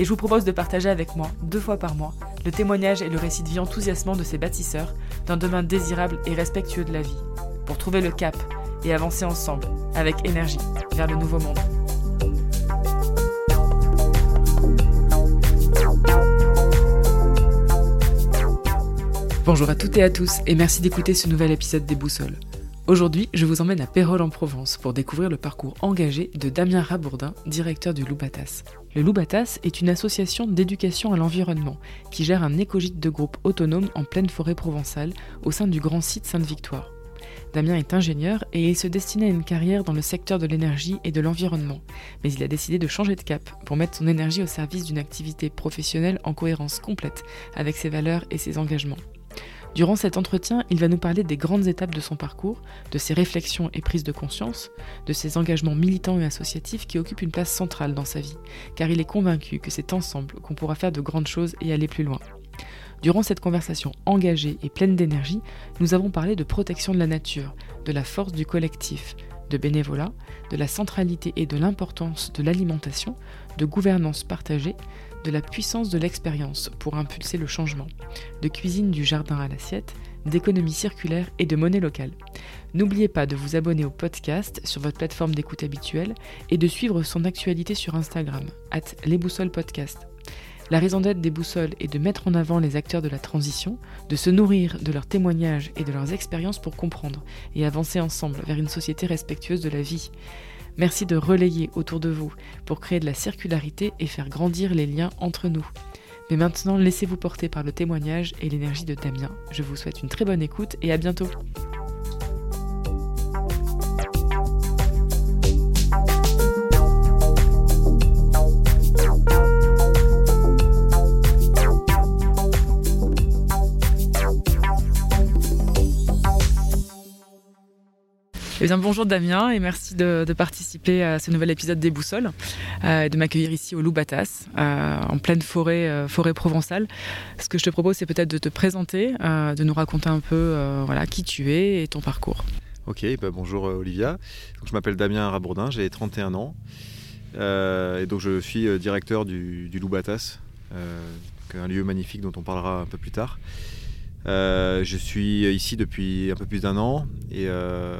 et je vous propose de partager avec moi, deux fois par mois, le témoignage et le récit de vie enthousiasmant de ces bâtisseurs d'un demain désirable et respectueux de la vie, pour trouver le cap et avancer ensemble, avec énergie, vers le nouveau monde. Bonjour à toutes et à tous et merci d'écouter ce nouvel épisode des Boussoles. Aujourd'hui, je vous emmène à Pérol en Provence pour découvrir le parcours engagé de Damien Rabourdin, directeur du Loubatas. Le Loubatas est une association d'éducation à l'environnement qui gère un écogite de groupe autonome en pleine forêt provençale au sein du grand site Sainte-Victoire. Damien est ingénieur et il se destinait à une carrière dans le secteur de l'énergie et de l'environnement, mais il a décidé de changer de cap pour mettre son énergie au service d'une activité professionnelle en cohérence complète avec ses valeurs et ses engagements. Durant cet entretien, il va nous parler des grandes étapes de son parcours, de ses réflexions et prises de conscience, de ses engagements militants et associatifs qui occupent une place centrale dans sa vie, car il est convaincu que c'est ensemble qu'on pourra faire de grandes choses et aller plus loin. Durant cette conversation engagée et pleine d'énergie, nous avons parlé de protection de la nature, de la force du collectif, de bénévolat, de la centralité et de l'importance de l'alimentation, de gouvernance partagée, de la puissance de l'expérience pour impulser le changement, de cuisine du jardin à l'assiette, d'économie circulaire et de monnaie locale. N'oubliez pas de vous abonner au podcast sur votre plateforme d'écoute habituelle et de suivre son actualité sur Instagram, at les boussoles podcast. La raison d'être des boussoles est de mettre en avant les acteurs de la transition, de se nourrir de leurs témoignages et de leurs expériences pour comprendre et avancer ensemble vers une société respectueuse de la vie. Merci de relayer autour de vous pour créer de la circularité et faire grandir les liens entre nous. Mais maintenant, laissez-vous porter par le témoignage et l'énergie de Damien. Je vous souhaite une très bonne écoute et à bientôt. Eh bien, bonjour Damien et merci de, participer à ce nouvel épisode des Boussoles euh, et de m'accueillir ici au Loubatas, euh, en pleine forêt, euh, forêt provençale. Ce que je te propose, c'est peut-être de te présenter, de nous raconter un peu voilà, qui tu es et ton parcours. Ok, bah bonjour Olivia. je m'appelle Damien Rabourdin, j'ai 31 ans et donc je suis directeur du, du Loubatas, un lieu magnifique dont on parlera un peu plus tard. Euh, je suis ici depuis un peu plus d'un an et euh,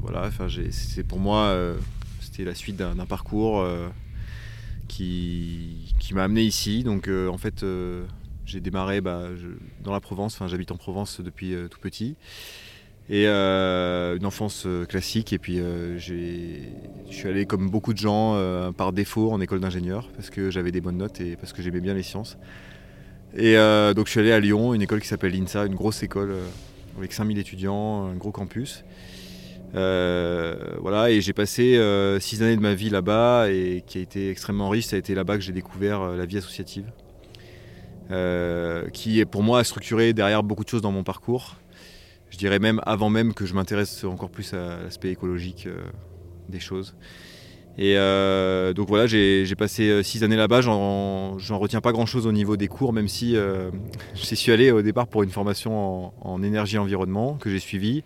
voilà, c'est pour moi euh, c'était la suite d'un parcours qui, qui m'a amené ici. Donc en fait j'ai démarré bah, dans la Provence, enfin j'habite en Provence depuis tout petit et une enfance classique et puis je suis allé comme beaucoup de gens par défaut en école d'ingénieur parce que j'avais des bonnes notes et parce que j'aimais bien les sciences. Et euh, donc je suis allé à Lyon, une école qui s'appelle l'INSA, une grosse école euh, avec 5000 étudiants, un gros campus. Euh, voilà, et j'ai passé six années de ma vie là-bas et qui a été extrêmement riche. Ça a été là-bas que j'ai découvert la vie associative, qui est pour moi a structuré derrière beaucoup de choses dans mon parcours. Je dirais même avant même que je m'intéresse encore plus à l'aspect écologique des choses. Et euh, donc voilà, j'ai passé euh, six années là-bas, j'en retiens pas grand-chose au niveau des cours, même si euh, j'y suis allé au départ pour une formation en, énergie et environnement que j'ai suivie,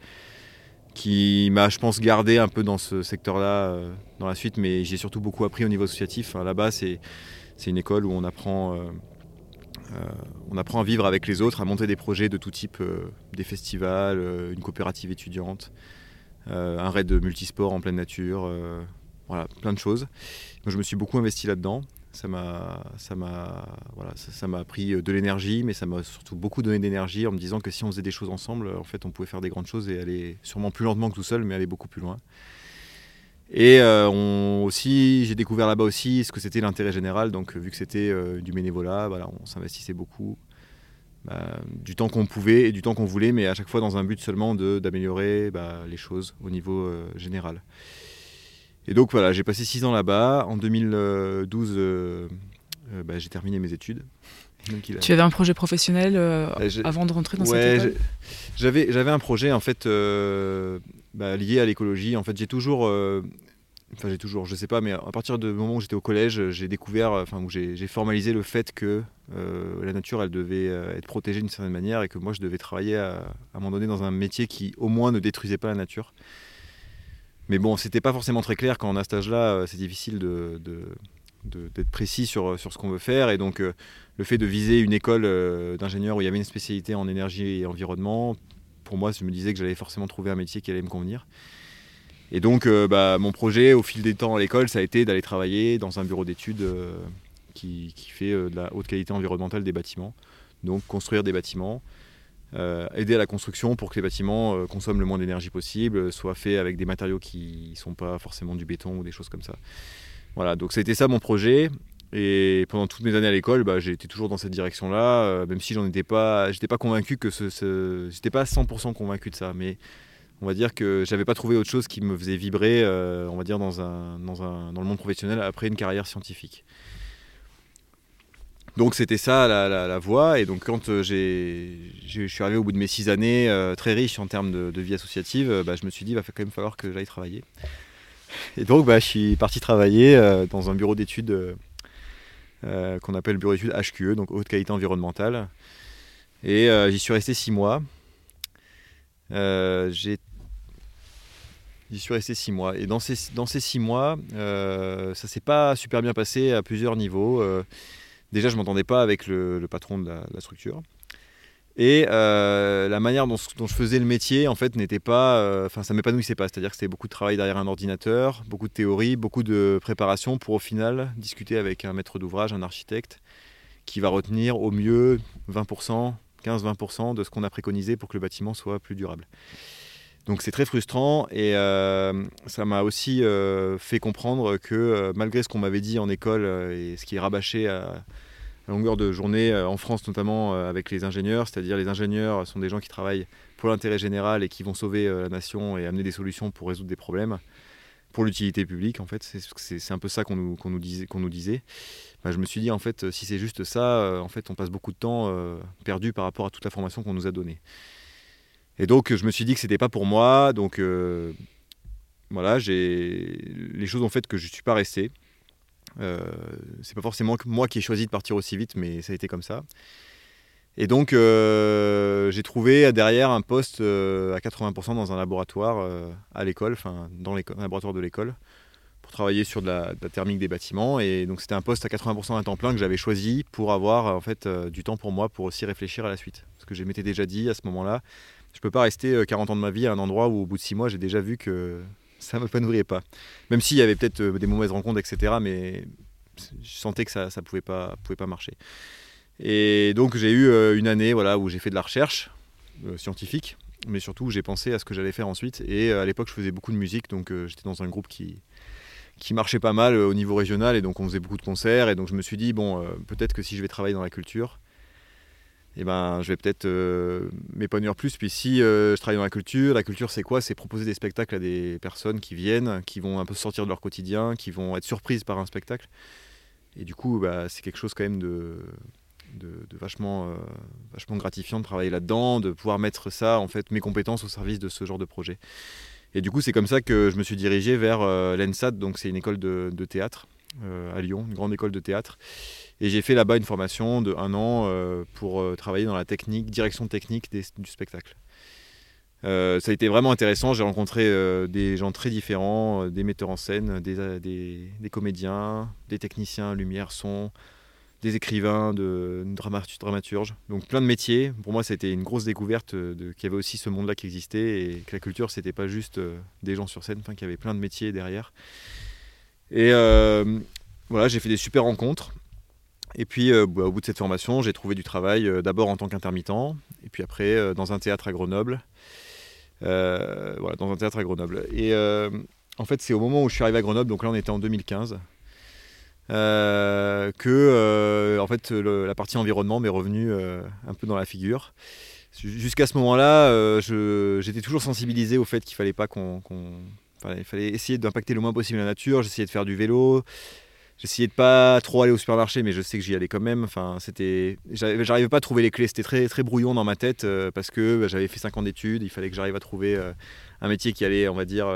qui m'a, je pense, gardé un peu dans ce secteur-là dans la suite, mais j'ai surtout beaucoup appris au niveau associatif. Là-bas, c'est une école où on apprend, on apprend à vivre avec les autres, à monter des projets de tout type, des festivals, une coopérative étudiante, un raid de multisport en pleine nature voilà, plein de choses. Je me suis beaucoup investi là-dedans. Ça m'a, ça m'a, voilà, ça, m'a pris de l'énergie, mais ça m'a surtout beaucoup donné d'énergie en me disant que si on faisait des choses ensemble, en fait, on pouvait faire des grandes choses et aller sûrement plus lentement que tout seul, mais aller beaucoup plus loin. Et on, aussi, j'ai découvert là-bas aussi ce que c'était l'intérêt général. Donc, vu que c'était du bénévolat, voilà, on s'investissait beaucoup. Bah, du temps qu'on pouvait et du temps qu'on voulait, mais à chaque fois dans un but seulement d'améliorer bah, les choses au niveau euh, général. Et donc voilà, j'ai passé six ans là-bas. En 2012, euh, euh, bah, j'ai terminé mes études. Tu avais un projet professionnel avant de rentrer dans cette école J'avais un projet en fait lié à l'écologie. En fait, j'ai toujours enfin j'ai toujours, je sais pas, mais à partir du moment où j'étais au collège, j'ai découvert, enfin où j'ai formalisé le fait que euh, la nature, elle devait euh, être protégée d'une certaine manière et que moi, je devais travailler à, un moment donné dans un métier qui, au moins, ne détruisait pas la nature. Mais bon, c'était pas forcément très clair quand on a cet âge-là, euh, c'est difficile d'être précis sur, ce qu'on veut faire. Et donc, le fait de viser une école d'ingénieur où il y avait une spécialité en énergie et environnement, pour moi, je me disais que j'allais forcément trouver un métier qui allait me convenir. Et donc, bah, mon projet au fil des temps à l'école, ça a été d'aller travailler dans un bureau d'études qui, fait euh, de la haute qualité environnementale des bâtiments. Donc construire des bâtiments, euh, aider à la construction pour que les bâtiments euh, consomment le moins d'énergie possible, soient faits avec des matériaux qui ne sont pas forcément du béton ou des choses comme ça. Voilà, donc c'était ça mon projet. Et pendant toutes mes années à l'école, bah, j'ai été toujours dans cette direction-là, même si j'en étais pas, j'étais pas convaincu que ce, ce j'étais pas 100% convaincu de ça, mais on va dire que j'avais pas trouvé autre chose qui me faisait vibrer, on va dire dans un, dans un, dans le monde professionnel après une carrière scientifique. Donc c'était ça la, voie. Et donc quand euh, je suis arrivé au bout de mes six années, euh, très riche en termes de, vie associative, euh, bah, je me suis dit, il va quand même falloir que j'aille travailler. Et donc bah, je suis parti travailler dans un bureau d'études qu'on appelle bureau d'études HQE, donc haute qualité environnementale. Et j'y suis resté six mois. J'y suis resté six mois. Et dans ces, dans ces six mois, ça s'est pas super bien passé à plusieurs niveaux. Déjà, je m'entendais pas avec le, patron de la, structure. Et euh, la manière dont, je faisais le métier, en fait, n'était pas. Euh, enfin, ça m'épanouissait pas. C'est-à-dire que c'était beaucoup de travail derrière un ordinateur, beaucoup de théorie, beaucoup de préparation pour au final discuter avec un maître d'ouvrage, un architecte, qui va retenir au mieux 20%, 15-20% de ce qu'on a préconisé pour que le bâtiment soit plus durable. Donc c'est très frustrant et euh, ça m'a aussi fait comprendre que malgré ce qu'on m'avait dit en école et ce qui est rabâché à, longueur de journée, en France notamment avec les ingénieurs, c'est-à-dire les ingénieurs sont des gens qui travaillent pour l'intérêt général et qui vont sauver la nation et amener des solutions pour résoudre des problèmes, pour l'utilité publique en fait, c'est un peu ça qu'on nous, disait. Bah, je me suis dit en fait si c'est juste ça, en fait on passe beaucoup de temps perdu par rapport à toute la formation qu'on nous a donnée. Et donc, je me suis dit que c'était pas pour moi. Donc, euh, voilà, les choses ont fait que je ne suis pas resté. Euh, c'est pas forcément moi qui ai choisi de partir aussi vite, mais ça a été comme ça. Et donc, euh, j'ai trouvé derrière un poste à 80% dans un laboratoire à l'école, enfin, dans le laboratoire de l'école, pour travailler sur de la, thermique des bâtiments. Et donc, c'était un poste à 80% à temps plein que j'avais choisi pour avoir en fait du temps pour moi pour aussi réfléchir à la suite. Parce que je m'étais déjà dit à ce moment-là, je peux pas rester 40 euh, ans de ma vie à un endroit où au bout de 6 mois j'ai déjà vu que ça me m'épanouirait pas. Même s'il y avait peut-être euh, des mauvaises rencontres, etc. Mais je sentais que ça ne pouvait, pas, pouvait pas marcher. Et donc j'ai eu euh, une année voilà, où j'ai fait de la recherche scientifique, mais surtout j'ai pensé à ce que j'allais faire ensuite. Et à l'époque je faisais beaucoup de musique, donc j'étais dans un groupe qui, qui marchait pas mal au niveau régional, et donc on faisait beaucoup de concerts. Et donc je me suis dit, bon, peut-être que si je vais travailler dans la culture, eh ben, je vais peut-être euh, m'épanouir plus. Puis si euh, je travaille dans la culture, la culture c'est quoi? C'est proposer des spectacles à des personnes qui viennent, qui vont un peu sortir de leur quotidien, qui vont être surprises par un spectacle. Et du coup, bah, c'est quelque chose quand même de, vachement, euh, vachement gratifiant de travailler là-dedans, de pouvoir mettre ça, en fait, mes compétences au service de ce genre de projet. Et du coup, c'est comme ça que je me suis dirigé vers l'ENSAT, donc c'est une école de théâtre à Lyon, une grande école de théâtre. Et j'ai fait là-bas une formation de un an euh, pour euh, travailler dans la technique, direction technique du spectacle. Euh, ça a été vraiment intéressant. J'ai rencontré des gens très différents, des metteurs en scène, des, des, comédiens, des techniciens lumière, son, des écrivains, de, dramaturges. Donc plein de métiers. Pour moi, c'était une grosse découverte qu'il y avait aussi ce monde-là qui existait et que la culture, c'était pas juste des gens sur scène, qu'il y avait plein de métiers derrière. Et voilà, j'ai fait des super rencontres. Et puis, bah, au bout de cette formation, j'ai trouvé du travail d'abord en tant qu'intermittent, et puis après dans un théâtre à Grenoble. voilà, dans un théâtre à Grenoble. Et en fait, c'est au moment où je suis arrivé à Grenoble, donc là on était en 2015, que en fait la partie environnement m'est revenue un peu dans la figure. Jusqu'à ce moment-là, euh, j'étais toujours sensibilisé au fait qu'il fallait pas qu'on, fallait essayer d'impacter le moins possible la nature. J'essayais de faire du vélo. J'essayais de pas trop aller au supermarché, mais je sais que j'y allais quand même. Enfin, c'était, j'arrivais pas à trouver les clés. C'était très très brouillon dans ma tête euh, parce que bah, j'avais fait 5 ans d'études. Il fallait que j'arrive à trouver euh, un métier qui allait, on va dire,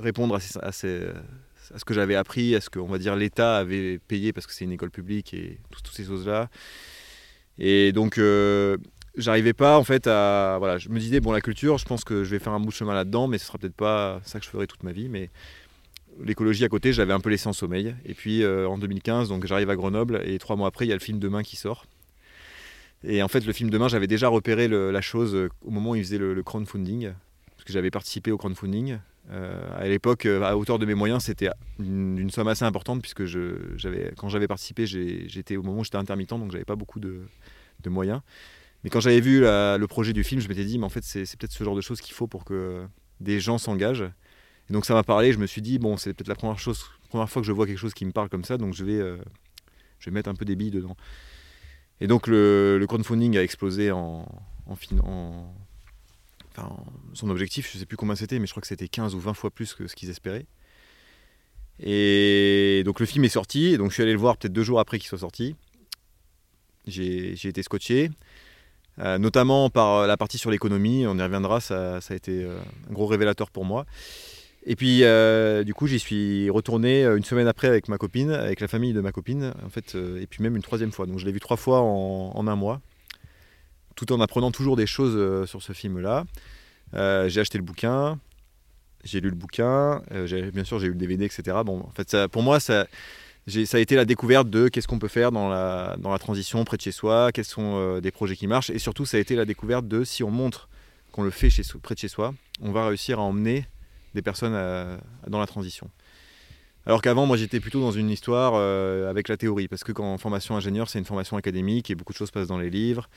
répondre à, ce que j'avais appris, à ce que, on va dire, l'État avait payé parce que c'est une école publique et toutes ces choses-là. Et donc, j'arrivais pas en fait à voilà je me disais bon la culture je pense que je vais faire un bout de chemin là-dedans mais ce sera peut-être pas ça que je ferai toute ma vie mais l'écologie à côté je l'avais un peu laissé en sommeil. Et puis euh, en 2015 donc j'arrive à Grenoble et trois mois après il y a le film Demain qui sort. Et en fait le film Demain j'avais déjà repéré la chose euh, au moment où il faisait le, crowdfunding parce que j'avais participé au crowdfunding. Euh, à l'époque à hauteur de mes moyens c'était une, somme assez importante puisque je, j'avais quand j'avais participé j'étais au moment où j'étais intermittent donc j'avais pas beaucoup de, de moyens mais quand j'avais vu le projet du film, je m'étais dit, mais en fait, c'est peut-être ce genre de choses qu'il faut pour que des gens s'engagent. Et donc ça m'a parlé, je me suis dit, bon, c'est peut-être la première, chose, première fois que je vois quelque chose qui me parle comme ça, donc je vais, euh, je vais mettre un peu des billes dedans. Et donc le, crowdfunding a explosé en, en, en enfin, son objectif, je ne sais plus combien c'était, mais je crois que c'était 15 ou 20 fois plus que ce qu'ils espéraient. Et donc le film est sorti, et donc je suis allé le voir peut-être deux jours après qu'il soit sorti. J'ai été scotché. Euh, notamment par euh, la partie sur l'économie, on y reviendra, ça, a été euh, un gros révélateur pour moi. Et puis, du coup, j'y suis retourné une semaine après avec ma copine, avec la famille de ma copine, en fait, et puis même une troisième fois. Donc, je l'ai vu trois fois en, un mois, tout en apprenant toujours des choses sur ce film-là. j'ai acheté le bouquin, j'ai lu le bouquin, bien sûr, j'ai eu le DVD, etc. Bon, en fait, ça, pour moi, ça, ça a été la découverte de qu'est-ce qu'on peut faire dans la, dans la transition près de chez soi, quels sont euh, des projets qui marchent, et surtout ça a été la découverte de si on montre qu'on le fait chez, près de chez soi, on va réussir à emmener des personnes dans la transition. Alors qu'avant, moi j'étais plutôt dans une histoire euh, avec la théorie, parce que quand formation ingénieur, c'est une formation académique et beaucoup de choses passent dans les livres.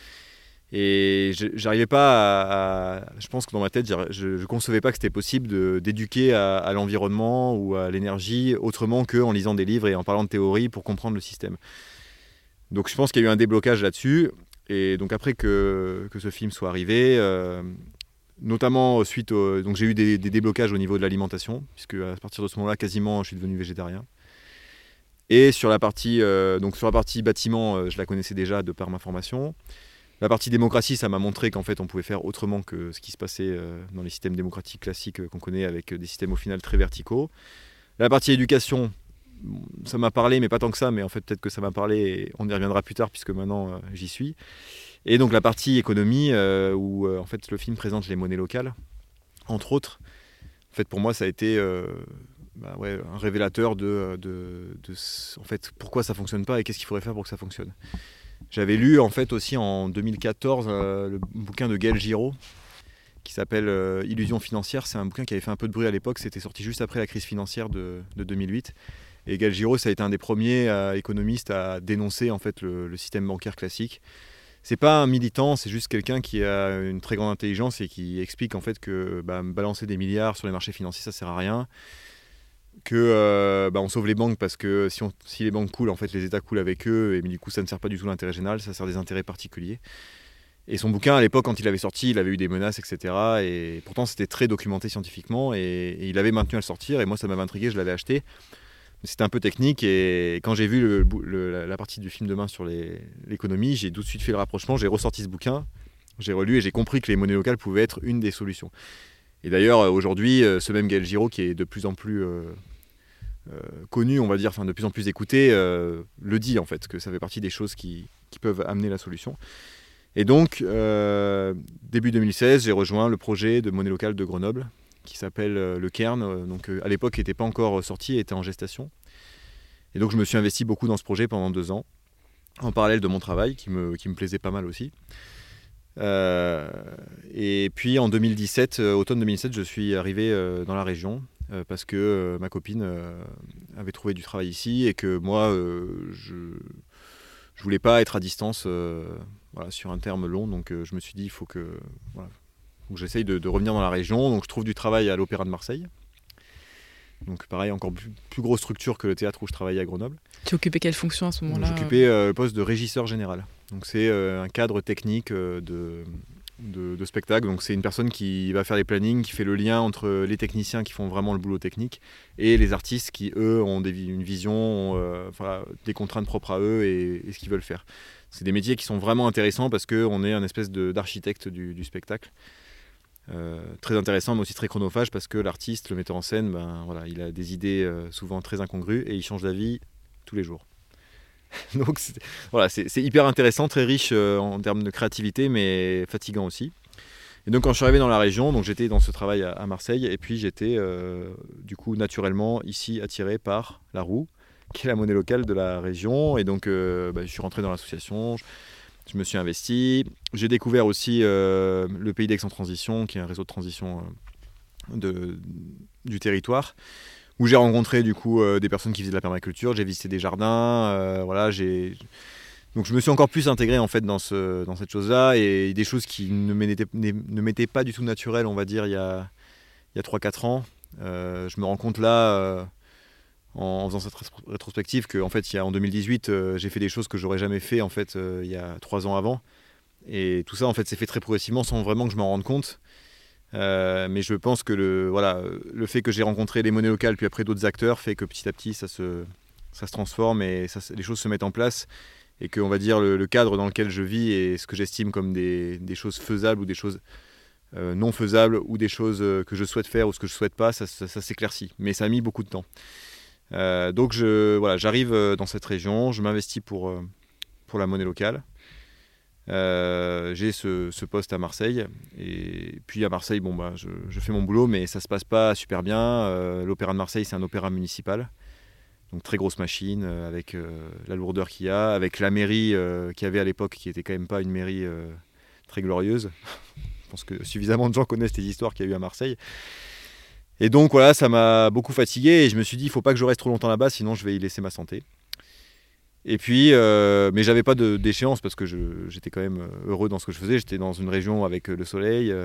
Et j'arrivais pas à, Je pense que dans ma tête, je ne concevais pas que c'était possible d'éduquer à, l'environnement ou à l'énergie autrement qu'en lisant des livres et en parlant de théorie pour comprendre le système. Donc je pense qu'il y a eu un déblocage là-dessus. Et donc après que, que, ce film soit arrivé, euh, notamment suite au, donc j'ai eu des, déblocages au niveau de l'alimentation, puisque à partir de ce moment-là, quasiment, je suis devenu végétarien. Et sur la partie, euh, donc sur la partie bâtiment, euh, je la connaissais déjà de par ma formation. La partie démocratie, ça m'a montré qu'en fait, on pouvait faire autrement que ce qui se passait euh, dans les systèmes démocratiques classiques euh, qu'on connaît, avec euh, des systèmes au final très verticaux. La partie éducation, ça m'a parlé, mais pas tant que ça, mais en fait, peut-être que ça m'a parlé, et on y reviendra plus tard, puisque maintenant, j'y suis. Et donc, la partie économie, où en fait, le film présente les monnaies locales, entre autres. En fait, pour moi, ça a été bah un révélateur de, en fait, pourquoi ça fonctionne pas et qu'est-ce qu'il faudrait faire pour que ça fonctionne. J'avais lu en fait aussi en 2014 euh, le bouquin de Gaël Giraud qui s'appelle euh, Illusion financière. C'est un bouquin qui avait fait un peu de bruit à l'époque. C'était sorti juste après la crise financière de, 2008. Et Gaël Giraud, ça a été un des premiers euh, économistes à dénoncer en fait le, système bancaire classique. C'est pas un militant, c'est juste quelqu'un qui a une très grande intelligence et qui explique en fait que bah, balancer des milliards sur les marchés financiers, ça sert à rien que euh, bah, on sauve les banques parce que si, les banques coulent, en fait, les États coulent avec eux, et du coup, ça ne sert pas du tout l'intérêt général, ça sert des intérêts particuliers. Et son bouquin, à l'époque, quand il avait sorti, il avait eu des menaces, etc. Et pourtant, c'était très documenté scientifiquement, et, il avait maintenu à le sortir, et moi, ça m'avait intrigué, je l'avais acheté. C'était un peu technique, et quand j'ai vu la partie du film demain sur l'économie, j'ai tout de suite fait le rapprochement, j'ai ressorti ce bouquin, j'ai relu, et j'ai compris que les monnaies locales pouvaient être une des solutions. Et d'ailleurs, euh, aujourd'hui, euh, ce même Gaël Giraud, qui est de plus en plus euh, connu, on va dire, enfin de plus en plus écouté, le dit en fait, que ça fait partie des choses qui, peuvent amener la solution. Et donc, début 2016, j'ai rejoint le projet de monnaie locale de Grenoble, qui s'appelle le Cairn. Donc, à l'époque, n'était pas encore sorti, était en gestation. Et donc, je me suis investi beaucoup dans ce projet pendant deux ans, en parallèle de mon travail, qui me plaisait pas mal aussi. Euh, et puis en 2017, euh, automne 2017, je suis arrivé euh, dans la région parce que ma copine avait trouvé du travail ici et que moi, je ne voulais pas être à distance voilà, sur un terme long. Donc je me suis dit, il faut que voilà, j'essaye de, de, revenir dans la région. Donc je trouve du travail à l'Opéra de Marseille. Donc pareil, encore plus, grosse structure que le théâtre où je travaillais à Grenoble. Tu occupais quelle fonction à ce moment-là? J'occupais le poste de régisseur général. C'est un cadre technique de, de, spectacle. Donc c'est une personne qui va faire les plannings, qui fait le lien entre les techniciens qui font vraiment le boulot technique et les artistes qui, eux, ont une vision, euh, des contraintes propres à eux et, ce qu'ils veulent faire. C'est des métiers qui sont vraiment intéressants parce qu'on est un espèce d'architecte du, spectacle. Euh, très intéressant mais aussi très chronophage parce que l'artiste, le metteur en scène, ben, voilà, il a des idées euh, souvent très incongrues et il change d'avis tous les jours. Donc voilà, c'est hyper intéressant, très riche euh, en termes de créativité, mais fatigant aussi. Et donc quand je suis arrivé dans la région, donc j'étais dans ce travail à, Marseille, et puis j'étais euh, du coup naturellement ici attiré par la roue, qui est la monnaie locale de la région. Et donc euh, bah, je suis rentré dans l'association, je, me suis investi. J'ai découvert aussi le Pays d'Aix en transition, qui est un réseau de transition de, du territoire où j'ai rencontré du coup euh, des personnes qui faisaient de la permaculture, j'ai visité des jardins, euh, voilà, j'ai donc je me suis encore plus intégré en fait dans, ce, dans cette chose-là et des choses qui ne m'étaient pas du tout naturelles, on va dire, il y a, il y a 3-4 ans. Euh, je me rends compte là, en, faisant cette rétrospective, qu'en fait, il y a, en 2018, j'ai fait des choses que j'aurais jamais fait en fait il y a 3 ans avant. Et tout ça, en fait, s'est fait très progressivement sans vraiment que je m'en rende compte. Euh, mais je pense que le, voilà, le fait que j'ai rencontré les monnaies locales, puis après d'autres acteurs, fait que petit à petit, ça se, ça se transforme et ça, les choses se mettent en place. Et que, on va dire, le, cadre dans lequel je vis et ce que j'estime comme des, des, choses faisables ou des choses euh, non faisables ou des choses euh, que je souhaite faire ou ce que je souhaite pas, ça, s'éclaircit. Mais ça a mis beaucoup de temps. donc, je, voilà, j'arrive dans cette région, je m'investis pour, pour la monnaie locale. Euh, j'ai ce, poste à Marseille. Et puis à Marseille, bon, bah, je, fais mon boulot, mais ça se passe pas super bien. Euh, l'Opéra de Marseille, c'est un opéra municipal. Donc très grosse machine, euh, avec la lourdeur qu'il y a, avec la mairie qu'il y avait à l'époque, qui était quand même pas une mairie très glorieuse. Je pense que suffisamment de gens connaissent les histoires qu'il y a eu à Marseille. Et donc voilà, ça m'a beaucoup fatigué et je me suis dit, il faut pas que je reste trop longtemps là-bas, sinon je vais y laisser ma santé. Et puis, euh, mais j'avais pas d'échéance parce que j'étais quand même euh, heureux dans ce que je faisais. J'étais dans une région avec euh, le soleil,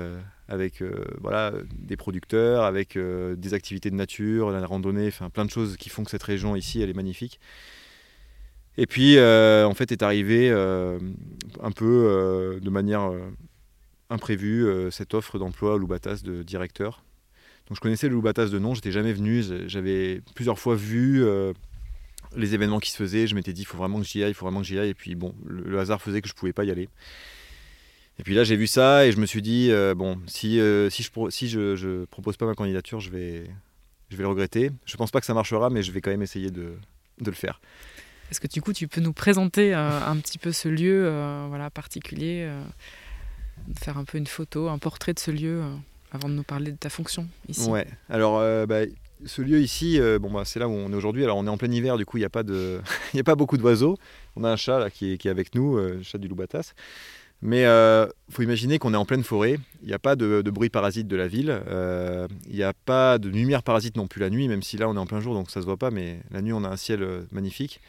avec voilà, des producteurs, avec des activités de nature, la randonnée, enfin plein de choses qui font que cette région ici, elle est magnifique. Et puis, en fait, est arrivé un peu de manière imprévue cette offre d'emploi à Loubatas de directeur. Donc, je connaissais le Loubatas de nom, j'étais jamais venu, j'avais plusieurs fois vu les événements qui se faisaient, je m'étais dit, il faut vraiment que j'y aille, il faut vraiment que j'y aille. Et puis, bon, le, hasard faisait que je ne pouvais pas y aller. Et puis là, j'ai vu ça et je me suis dit, euh, bon, si, euh, si, je, si je, propose pas ma candidature, je vais, je vais le regretter. Je pense pas que ça marchera, mais je vais quand même essayer de, de le faire. Est-ce que du coup, tu peux nous présenter euh, un petit peu ce lieu voilà, particulier, faire un peu une photo, un portrait de ce lieu avant de nous parler de ta fonction ici? Ouais, alors bah, ce lieu ici, euh, bon, bah, c'est là où on est aujourd'hui. Alors on est en plein hiver, du coup il n'y a, pas de... a pas beaucoup d'oiseaux. On a un chat là, qui, est, avec nous, euh, le chat du Loubatas. Mais il euh, faut imaginer qu'on est en pleine forêt. Il n'y a pas de, bruit parasite de la ville. Il n'y a pas de lumière parasite non plus la nuit, même si là on est en plein jour donc ça se voit pas. Mais la nuit on a un ciel magnifique.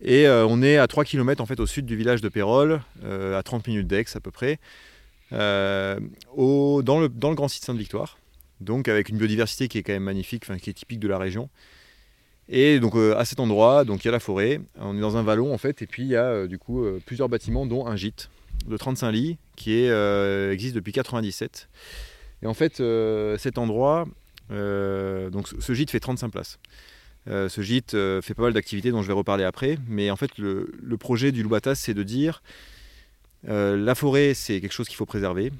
Et on est à 3 km en fait au sud du village de Pérol, à 30 minutes d'Aix à peu près, au, dans, le, dans le grand site Sainte-Victoire donc avec une biodiversité qui est quand même magnifique, qui est typique de la région. Et donc euh, à cet endroit, donc il y a la forêt, on est dans un vallon en fait, et puis il y a euh, du coup euh, plusieurs bâtiments, dont un gîte de 35 lits qui existe depuis 97. Et en fait, cet endroit, donc ce gîte fait 35 places. ce gîte fait pas mal d'activités dont je vais reparler après, mais en fait le, projet du Loubatas c'est de dire la forêt c'est quelque chose qu'il faut préserver.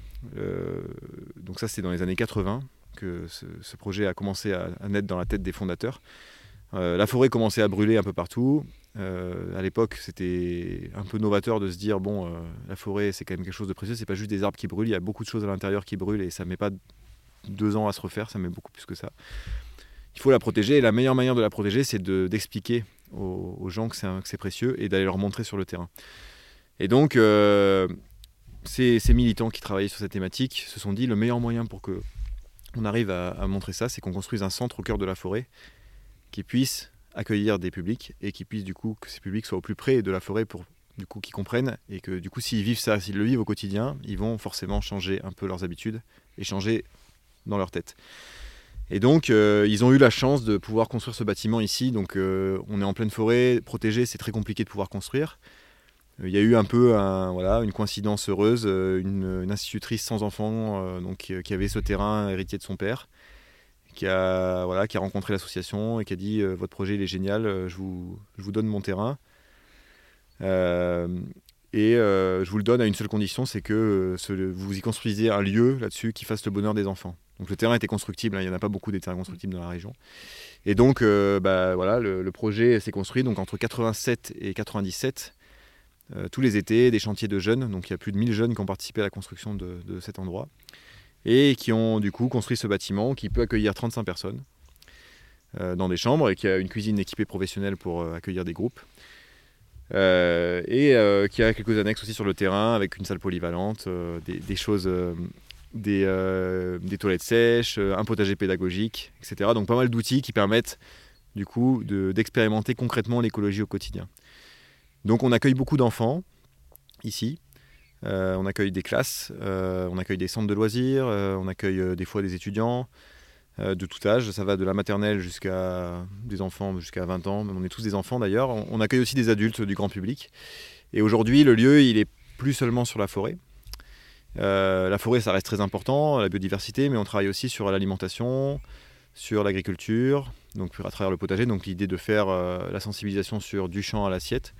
donc ça c'est dans les années 80 que ce, projet a commencé à, naître dans la tête des fondateurs. Euh, la forêt commençait à brûler un peu partout. Euh, à l'époque, c'était un peu novateur de se dire bon, euh, la forêt, c'est quand même quelque chose de précieux. C'est pas juste des arbres qui brûlent. Il y a beaucoup de choses à l'intérieur qui brûlent et ça met pas deux ans à se refaire. Ça met beaucoup plus que ça. Il faut la protéger et la meilleure manière de la protéger, c'est d'expliquer aux, gens que c'est précieux et d'aller leur montrer sur le terrain. Et donc, ces, ces militants qui travaillaient sur cette thématique se sont dit le meilleur moyen pour que on arrive à, montrer ça, c'est qu'on construise un centre au cœur de la forêt qui puisse accueillir des publics et qui puisse du coup que ces publics soient au plus près de la forêt pour du coup qu'ils comprennent et que du coup s'ils vivent ça, s'ils le vivent au quotidien, ils vont forcément changer un peu leurs habitudes et changer dans leur tête. Et donc euh, ils ont eu la chance de pouvoir construire ce bâtiment ici. Donc euh, on est en pleine forêt, protégé, c'est très compliqué de pouvoir construire. Euh, il y a eu un peu voilà, une coïncidence heureuse, une, institutrice sans enfant donc, qui avait ce terrain héritier de son père, qui a, voilà, qui a rencontré l'association et qui a dit Votre projet il est génial, je vous, je vous donne mon terrain. Et euh, je vous le donne à une seule condition, c'est que euh, vous y construisez un lieu là-dessus qui fasse le bonheur des enfants. Donc le terrain était constructible, hein, il n'y en a pas beaucoup des terrains constructibles dans la région. Et donc euh, bah, voilà, le, projet s'est construit donc entre 87 et 97, tous les étés, des chantiers de jeunes. Donc il y a plus de 1000 jeunes qui ont participé à la construction de, cet endroit et qui ont du coup construit ce bâtiment qui peut accueillir 35 personnes dans des chambres et qui a une cuisine équipée professionnelle pour accueillir des groupes. Euh, et euh, qui a quelques annexes aussi sur le terrain avec une salle polyvalente, euh, des, choses, des, toilettes sèches, un potager pédagogique, etc. Donc pas mal d'outils qui permettent du coup d'expérimenter concrètement l'écologie au quotidien. Donc on accueille beaucoup d'enfants ici. on accueille des classes, on accueille des centres de loisirs, on accueille des fois des étudiants, euh, de tout âge. Ça va de la maternelle jusqu'à des enfants jusqu'à 20 ans. On est tous des enfants d'ailleurs. On accueille aussi des adultes du grand public. Et aujourd'hui, le lieu, il est plus seulement sur la forêt. Euh, la forêt, ça reste très important, la biodiversité, mais on travaille aussi sur l'alimentation, sur l'agriculture, donc à travers le potager. Donc l'idée de faire euh, la sensibilisation sur du champ à l'assiette,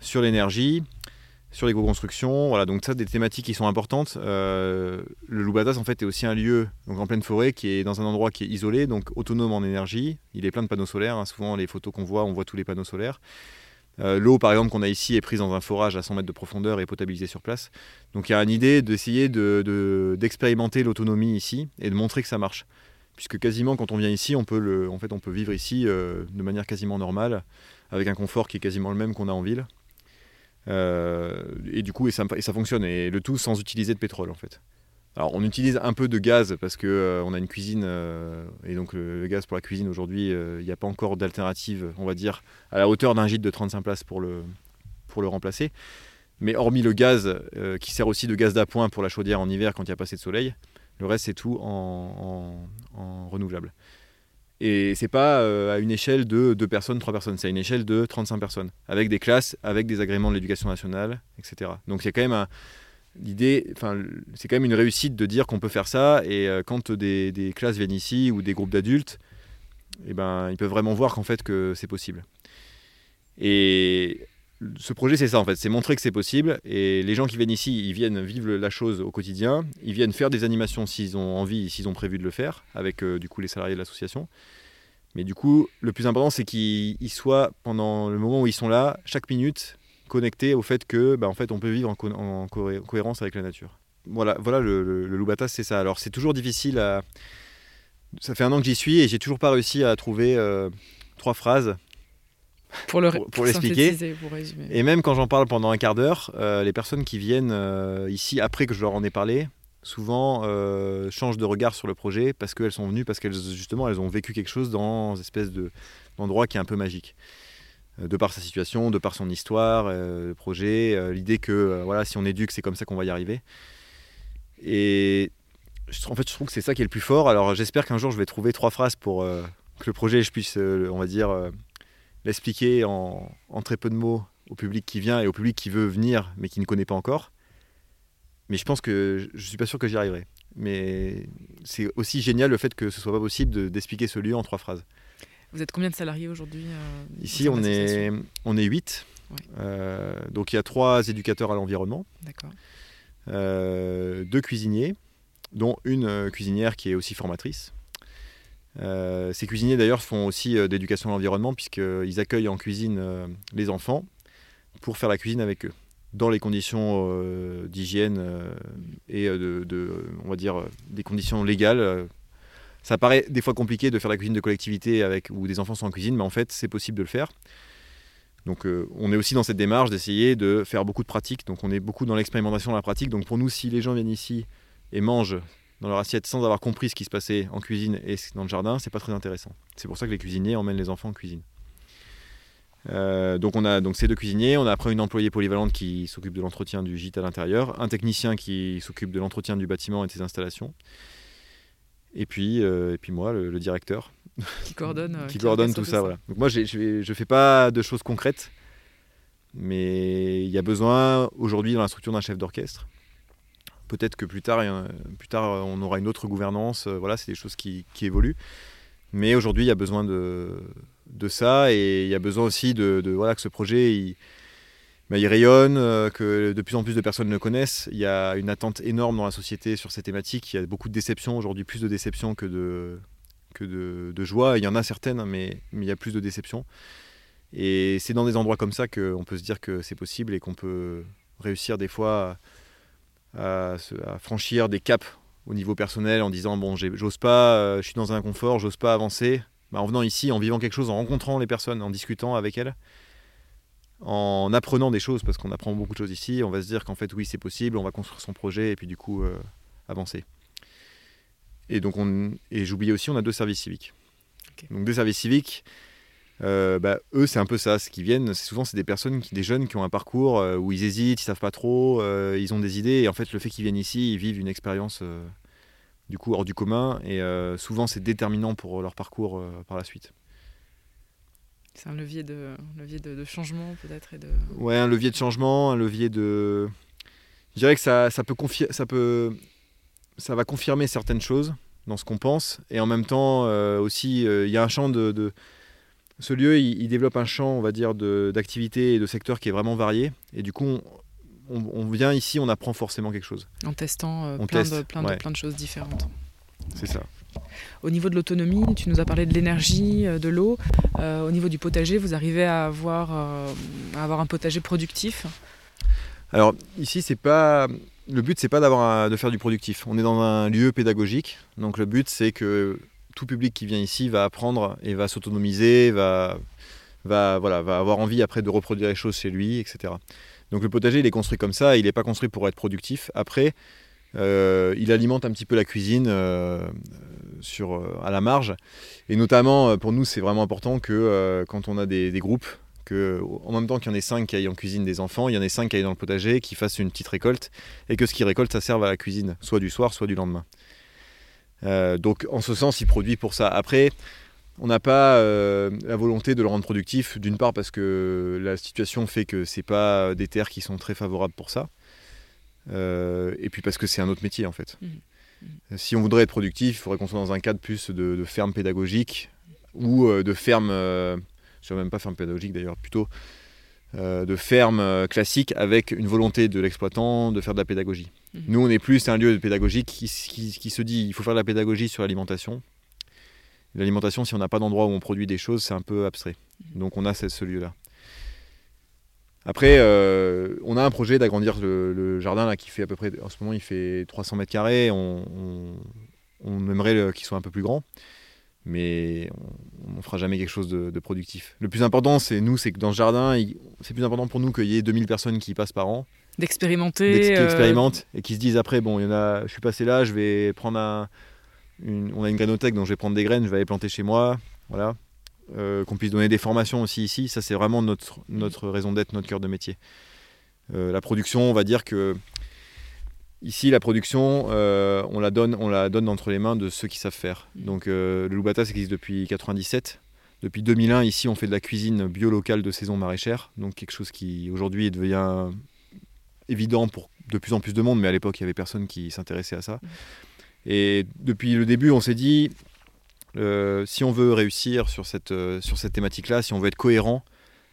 sur l'énergie, sur l'éco-construction. Voilà, donc ça, des thématiques qui sont importantes. Euh, le Loubatas, en fait, est aussi un lieu donc en pleine forêt qui est dans un endroit qui est isolé, donc autonome en énergie. Il est plein de panneaux solaires. Hein. Souvent, les photos qu'on voit, on voit tous les panneaux solaires. Euh, l'eau, par exemple, qu'on a ici est prise dans un forage à 100 mètres de profondeur et potabilisée sur place. Donc il y a une idée d'essayer d'expérimenter l'autonomie ici et de montrer que ça marche. Puisque quasiment quand on vient ici, on peut, le, en fait, on peut vivre ici euh, de manière quasiment normale, avec un confort qui est quasiment le même qu'on a en ville. Euh, et du coup, ça, fonctionne. Et le tout sans utiliser de pétrole, en fait. Alors, on utilise un peu de gaz parce qu'on euh, on a une cuisine. Euh, et donc, le, gaz pour la cuisine, aujourd'hui, il n'y a pas encore d'alternative, on va dire, à la hauteur d'un gîte de 35 places pour le, pour le remplacer. Mais hormis le gaz, qui sert aussi de gaz d'appoint pour la chaudière en hiver quand il n'y a pas assez de soleil, le reste, c'est tout en renouvelable. Et c'est pas euh, à une échelle de 2 personnes, 3 personnes, c'est à une échelle de 35 personnes, avec des classes, avec des agréments de l'éducation nationale, etc. Donc c'est quand même l'idée, enfin c'est quand même une réussite de dire qu'on peut faire ça. Et euh, quand des, classes viennent ici ou des groupes d'adultes, eh ben ils peuvent vraiment voir qu'en fait que c'est possible. Et ce projet, c'est ça en fait, c'est montrer que c'est possible. Et les gens qui viennent ici, ils viennent vivre la chose au quotidien. Ils viennent faire des animations s'ils ont envie, s'ils ont prévu de le faire, avec euh, du coup les salariés de l'association. Mais du coup, le plus important, c'est qu'ils soient pendant le moment où ils sont là, chaque minute, connectés au fait que, bah, en fait, on peut vivre en, cohérence avec la nature. Voilà, voilà le, le, c'est ça. Alors c'est toujours difficile à. Ça fait un an que j'y suis et j'ai toujours pas réussi à trouver euh, trois phrases pour le pour, l'expliquer. Et même quand j'en parle pendant un quart d'heure, euh, les personnes qui viennent euh, ici après que je leur en ai parlé, souvent euh, changent de regard sur le projet parce qu'elles sont venues parce qu'elles justement elles ont vécu quelque chose dans une espèce de d'endroit qui est un peu magique. De par sa situation, de par son histoire, le projet, l'idée que voilà si on éduque c'est comme ça qu'on va y arriver. Et en fait je trouve que c'est ça qui est le plus fort. Alors j'espère qu'un jour je vais trouver trois phrases pour que le projet je puisse on va dire l'expliquer en, très peu de mots au public qui vient et au public qui veut venir mais qui ne connaît pas encore. Mais je pense que je ne suis pas sûr que j'y arriverai. Mais c'est aussi génial le fait que ce soit pas possible d'expliquer ce lieu en trois phrases. Vous êtes combien de salariés aujourd'hui euh, Ici, on est, on est 8. Euh, donc il y a trois éducateurs à l'environnement. Euh, deux cuisiniers, dont une cuisinière qui est aussi formatrice. Euh, ces cuisiniers d'ailleurs font aussi euh, d'éducation à l'environnement puisqu'ils accueillent en cuisine euh, les enfants pour faire la cuisine avec eux dans les conditions d'hygiène et de, on va dire, des conditions légales. Ça paraît des fois compliqué de faire la cuisine de collectivité avec, où des enfants sont en cuisine, mais en fait c'est possible de le faire. Donc on est aussi dans cette démarche d'essayer de faire beaucoup de pratiques. Donc on est beaucoup dans l'expérimentation de la pratique. Donc pour nous, si les gens viennent ici et mangent dans leur assiette sans avoir compris ce qui se passait en cuisine et dans le jardin, c'est pas très intéressant. C'est pour ça que les cuisiniers emmènent les enfants en cuisine. Euh, donc on a donc ces deux cuisiniers, on a après une employée polyvalente qui s'occupe de l'entretien du gîte à l'intérieur, un technicien qui s'occupe de l'entretien du bâtiment et de ses installations, et puis, euh, et puis moi, le, directeur, qui coordonne, qui, coordonne tout, ça, Voilà. Donc moi, je ne fais pas de choses concrètes, mais il y a besoin aujourd'hui dans la structure d'un chef d'orchestre. Peut-être que plus tard, plus tard, on aura une autre gouvernance. Euh, voilà, c'est des choses qui, évoluent. Mais aujourd'hui, il y a besoin de, ça et il y a besoin aussi de, voilà, que ce projet il, bah, il rayonne, euh, que de plus en plus de personnes le connaissent. Il y a une attente énorme dans la société sur ces thématiques. Il y a beaucoup de déceptions aujourd'hui, plus de déceptions que de, que de, joie. Il y en a certaines, mais, mais il y a plus de déceptions. Et c'est dans des endroits comme ça qu'on peut se dire que c'est possible et qu'on peut réussir des fois à, franchir des caps au niveau personnel en disant bon j'ose pas, euh, je suis dans un confort, j'ose pas avancer. Bah, en venant ici, en vivant quelque chose, en rencontrant les personnes, en discutant avec elles, en apprenant des choses, parce qu'on apprend beaucoup de choses ici, on va se dire qu'en fait, oui, c'est possible, on va construire son projet et puis du coup, euh, avancer. Et donc, on, et j'oubliais aussi, on a deux services civiques. Donc, deux services civiques, euh, bah, eux, c'est un peu ça. Ce qui viennent, souvent, c'est des personnes, qui, des jeunes qui ont un parcours euh, où ils hésitent, ils savent pas trop, ils ont des idées. Et en fait, le fait qu'ils viennent ici, ils vivent une expérience du coup hors du commun. Et souvent, c'est déterminant pour leur parcours par la suite. C'est un levier de, levier de, changement peut-être et de... Ouais, un levier de changement, un levier de... Je dirais que ça, ça, peut, ça, peut... ça va confirmer certaines choses dans ce qu'on pense. Et en même temps, euh, aussi, euh, il y a un champ de... Ce lieu, il, développe un champ, on va dire, d'activités et de secteurs qui est vraiment varié. Et du coup, on, vient ici, on apprend forcément quelque chose. En testant euh, plein, de, plein, de, plein de choses différentes. C'est ça. Au niveau de l'autonomie, tu nous as parlé de l'énergie, euh, de l'eau. Euh, au niveau du potager, vous arrivez à avoir, euh, à avoir un potager productif? Alors ici, c'est pas le but, c'est pas d'avoir de faire du productif. On est dans un lieu pédagogique, donc le but, c'est que tout public qui vient ici va apprendre et va s'autonomiser, va, va, voilà, va avoir envie après de reproduire les choses chez lui, etc. Donc le potager, il est construit comme ça, il n'est pas construit pour être productif. Après, il alimente un petit peu la cuisine sur, euh, à la marge. Et notamment, euh, pour nous, c'est vraiment important que euh, quand on a des, groupes, que, en même temps qu'il y en ait 5 qui aillent en cuisine des enfants, il y en ait 5 qui aillent dans le potager, qui fassent une petite récolte, et que ce qu'ils récoltent, ça serve à la cuisine, soit du soir, soit du lendemain. Donc en ce sens, il produit pour ça. Après, on n'a pas la volonté de le rendre productif, d'une part parce que la situation fait que c'est pas des terres qui sont très favorables pour ça, et puis parce que c'est un autre métier en fait. Mmh. Si on voudrait être productif, il faudrait qu'on soit dans un cadre plus de, ferme pédagogique ou euh, de ferme, euh, je ne même pas ferme pédagogique d'ailleurs, plutôt euh, de ferme classique avec une volonté de l'exploitant de faire de la pédagogie. Mhm. Nous, on est plus un lieu pédagogique qui, qui, se dit il faut faire de la pédagogie sur l'alimentation. L'alimentation, si on n'a pas d'endroit où on produit des choses, c'est un peu abstrait. Mhm. Donc on a ce lieu-là. Après, euh, on a un projet d'agrandir le, jardin là, qui fait à peu près, en ce moment, il fait 300 mètres carrés. On, aimerait qu'il soit un peu plus grand, mais on ne fera jamais quelque chose de, productif. Le plus important, c'est nous, c'est que dans ce jardin, c'est plus important pour nous qu'il y ait 2000 personnes qui passent par an. D'expérimenter. Qui euh, expérimentent et qui se disent après, bon, il y en a, je suis passé là, je vais prendre un, on a une grainothèque, donc je vais prendre des graines, je vais aller planter chez moi. Voilà. Euh, qu'on puisse donner des formations aussi ici. Ça, c'est vraiment notre, notre raison d'être, notre cœur de métier. Euh, la production, on va dire que ici, la production, euh, on, la donne, on la donne entre les mains de ceux qui savent faire. Mm. Donc, le Loubata, ça existe depuis 97. Depuis 2001, ici, on fait de la cuisine bio locale de saison maraîchère. Donc, quelque chose qui, aujourd'hui, devient évident pour de plus en plus de monde, mais à l'époque, il n'y avait personne qui s'intéressait à ça. Mm. Et depuis le début, on s'est dit, euh, si on veut réussir sur cette, euh, sur cette thématique-là, si on veut être cohérent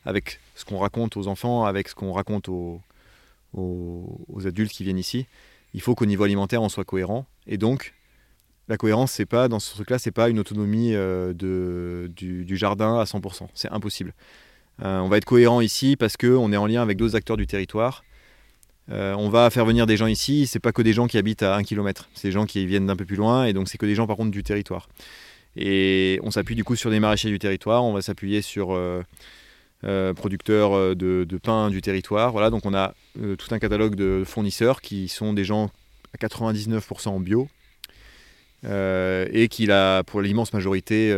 avec ce qu'on raconte aux enfants, avec ce qu'on raconte aux, aux, adultes qui viennent ici, il faut qu'au niveau alimentaire, on soit cohérent. Et donc, la cohérence, c'est pas dans ce truc-là, c'est pas une autonomie euh, de, du, jardin à 100%. C'est impossible. on va être cohérent ici parce qu'on est en lien avec d'autres acteurs du territoire. On va faire venir des gens ici, c'est pas que des gens qui habitent à un kilomètre, c'est des gens qui viennent d'un peu plus loin, et donc c'est que des gens par contre du territoire. Et on s'appuie du coup sur des maraîchers du territoire, on va s'appuyer sur euh, euh, producteurs euh, de, pain du territoire. Voilà, donc on a tout un catalogue de fournisseurs qui sont des gens à 99% en bio. et qui, pour l'immense majorité,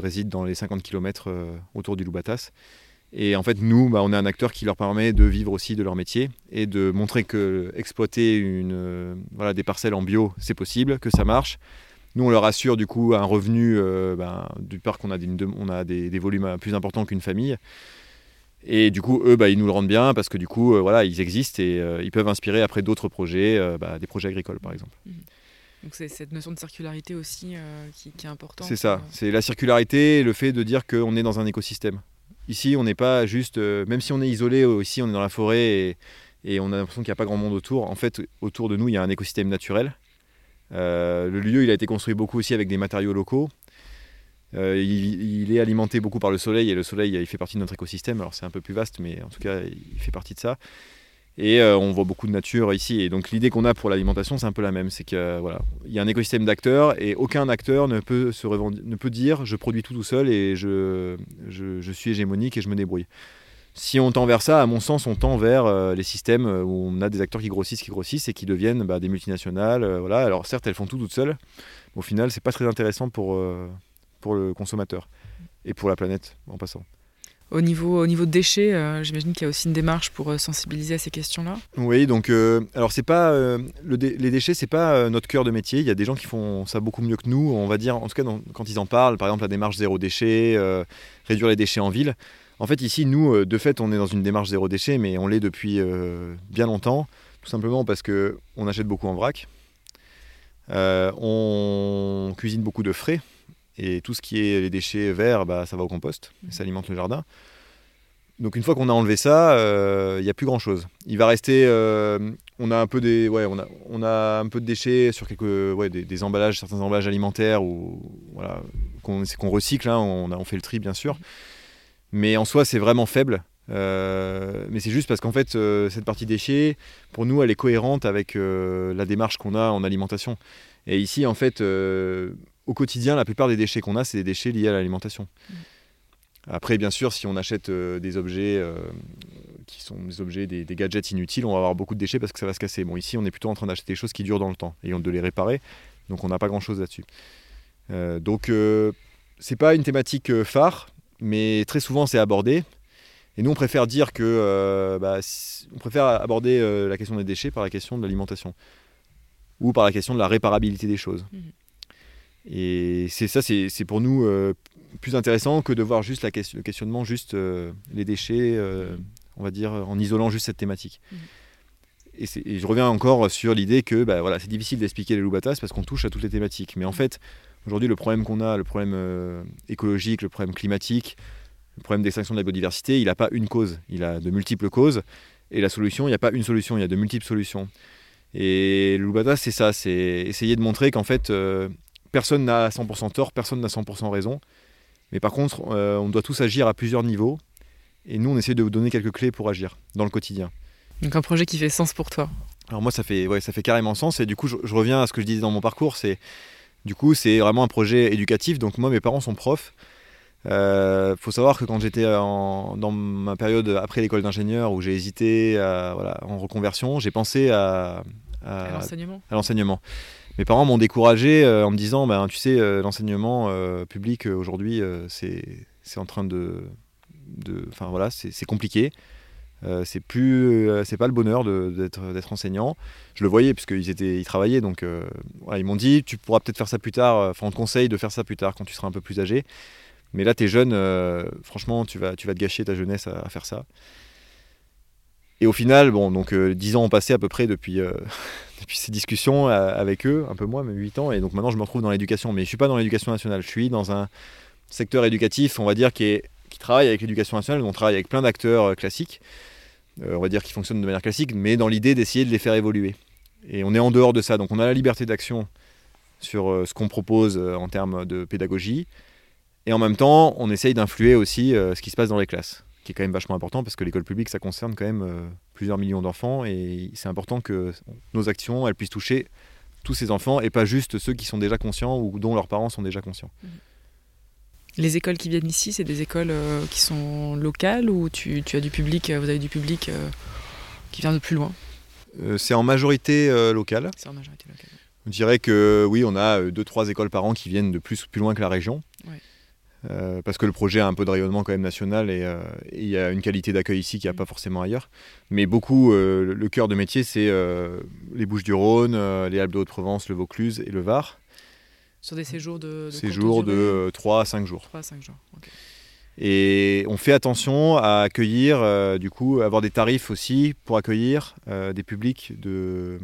réside dans les 50 km autour du Loubatas. Et en fait, nous, bah, on est un acteur qui leur permet de vivre aussi de leur métier et de montrer que exploiter une, voilà, des parcelles en bio, c'est possible, que ça marche. Nous, on leur assure du coup un revenu ben, du parc, on a, des, on a des, volumes plus importants qu'une famille. Et du coup, eux, bah, ils nous le rendent bien parce que du coup, euh, voilà, ils existent et euh, ils peuvent inspirer après d'autres projets, euh, bah, des projets agricoles par exemple. Mmh. Donc c'est cette notion de circularité aussi qui, est importante. C'est ça, c'est la circularité, le fait de dire qu'on est dans un écosystème. Ici, on n'est pas juste, même si on est isolé, ici on est dans la forêt et, on a l'impression qu'il n'y a pas grand monde autour. En fait, autour de nous, il y a un écosystème naturel. le lieu, il a été construit beaucoup aussi avec des matériaux locaux. Euh, il, est alimenté beaucoup par le soleil et le soleil il fait partie de notre écosystème. Alors c'est un peu plus vaste, mais en tout cas il fait partie de ça. Et euh, on voit beaucoup de nature ici. Et donc l'idée qu'on a pour l'alimentation, c'est un peu la même. C'est qu'il voilà, il y a un écosystème d'acteurs et aucun acteur ne peut, se ne peut dire je produis tout tout seul et je, je, suis hégémonique et je me débrouille. Si on tend vers ça, à mon sens, on tend vers euh, les systèmes où on a des acteurs qui grossissent, qui grossissent et qui deviennent bah, des multinationales. voilà. Alors certes, elles font tout toutes seules. Mais au final, c'est pas très intéressant pour pour le consommateur et pour la planète en passant. Au niveau, au niveau déchets, euh, j'imagine qu'il y a aussi une démarche pour euh, sensibiliser à ces questions-là. Oui, donc euh, alors c'est pas le les déchets, c'est pas notre cœur de métier. Il y a des gens qui font ça beaucoup mieux que nous. On va dire, en tout cas, quand ils en parlent, par exemple la démarche zéro déchet, réduire les déchets en ville. En fait, ici, nous, de fait, on est dans une démarche zéro déchet, mais on l'est depuis bien longtemps, tout simplement parce que on achète beaucoup en vrac, on cuisine beaucoup de frais. Et tout ce qui est les déchets verts, bah, ça va au compost, et ça alimente le jardin. Donc une fois qu'on a enlevé ça, euh, il n'y a plus grand chose. Il va rester, euh, on a un peu des, ouais, on a, on a un peu de déchets sur quelques, ouais, des, emballages, certains emballages alimentaires ou voilà, qu'on recycle. Hein, on, a, on fait le tri bien sûr, mais en soi c'est vraiment faible. Euh, mais c'est juste parce qu'en fait cette partie déchets, pour nous, elle est cohérente avec la démarche qu'on a en alimentation. Et ici, en fait, au quotidien, la plupart des déchets qu'on a, c'est des déchets liés à l'alimentation. Mm. Après, bien sûr, si on achète euh, des objets euh, qui sont des objets, des, gadgets inutiles, on va avoir beaucoup de déchets parce que ça va se casser. Bon, ici, on est plutôt en train d'acheter des choses qui durent dans le temps et de les réparer, donc on n'a pas grand-chose là-dessus. Euh, donc, c'est pas une thématique phare, mais très souvent c'est abordé. Et nous, on préfère dire que, bah, on préfère aborder la question des déchets par la question de l'alimentation ou par la question de la réparabilité des choses. Mm. Et c'est ça, c'est pour nous euh, plus intéressant que de voir juste la question, le questionnement, juste euh, les déchets, euh, on va dire, en isolant juste cette thématique. Mmh. Et, je reviens encore sur l'idée que bah, voilà, c'est difficile d'expliquer les loubatas parce qu'on touche à toutes les thématiques. Mais en mmh. fait, aujourd'hui, le problème qu'on a, le problème écologique, le problème climatique, le problème d'extinction de la biodiversité, il n'a pas une cause, il a de multiples causes. Et la solution, il n'y a pas une solution, il y a de multiples solutions. Et le Loubatas, c'est ça, c'est essayer de montrer qu'en fait, personne n'a 100% tort, personne n'a 100% raison. Mais par contre, euh, on doit tous agir à plusieurs niveaux. Et nous, on essaie de vous donner quelques clés pour agir dans le quotidien. Donc un projet qui fait sens pour toi Alors moi, ça fait, ouais, ça fait carrément sens. Et du coup, je, reviens à ce que je disais dans mon parcours. C'est, du coup, c'est vraiment un projet éducatif. Donc moi, mes parents sont profs. Il euh, faut savoir que quand j'étais dans ma période après l'école d'ingénieur où j'ai hésité à, en reconversion, j'ai pensé à, à l'enseignement mes parents m'ont découragé euh, en me disant ben, tu sais, euh, l'enseignement euh, public aujourd'hui, c'est en train de. Enfin voilà, c'est compliqué. c'est plus c'est pas le bonheur d'être enseignant je le voyais puisqu'ils étaient ils travaillaient donc ils m'ont dit tu pourras peut-être faire ça plus tard enfin on te conseille de faire ça plus tard quand tu seras un peu plus âgé mais là tu es jeune franchement tu vas tu vas te gâcher ta jeunesse à faire ça et au final, bon, donc euh, 10 ans ont passé à peu près depuis, euh, ces discussions euh, avec eux, un peu moins, mais 8 ans. Et donc maintenant, je me retrouve dans l'éducation. Mais je ne suis pas dans l'éducation nationale. Je suis dans un secteur éducatif, on va dire, qui, est, qui travaille avec l'éducation nationale. On travaille avec plein d'acteurs euh, classiques, on va dire qui fonctionnent de manière classique, mais dans l'idée d'essayer de les faire évoluer. Et on est en dehors de ça. Donc on a la liberté d'action sur ce qu'on propose en termes de pédagogie. Et en même temps, on essaye d'influer aussi ce qui se passe dans les classes qui est quand même vachement important parce que l'école publique, ça concerne quand même euh, plusieurs millions d'enfants et c'est important que nos actions, elles puissent toucher tous ces enfants et pas juste ceux qui sont déjà conscients ou dont leurs parents sont déjà conscients. Mmh. Les écoles qui viennent ici, c'est des écoles euh, qui sont locales ou tu, tu, as du public, euh, vous avez du public qui vient de plus loin? C'est en majorité local. C'est en majorité local. On dirait que oui, on a deux, trois écoles par an qui viennent de plus, plus loin que la région. Euh, parce que le projet a un peu de rayonnement quand même national et euh, il y a une qualité d'accueil ici qu'il n'y a pas forcément ailleurs. Mais beaucoup, euh, le cœur de métier, c'est les Bouches du Rhône, les Alpes de Haute-Provence, le Vaucluse et le Var. Sur des séjours de, de Séjours de 3 à 5 jours. 3 à 5 jours, Et on fait attention à accueillir, du coup, avoir des tarifs aussi pour accueillir des publics de,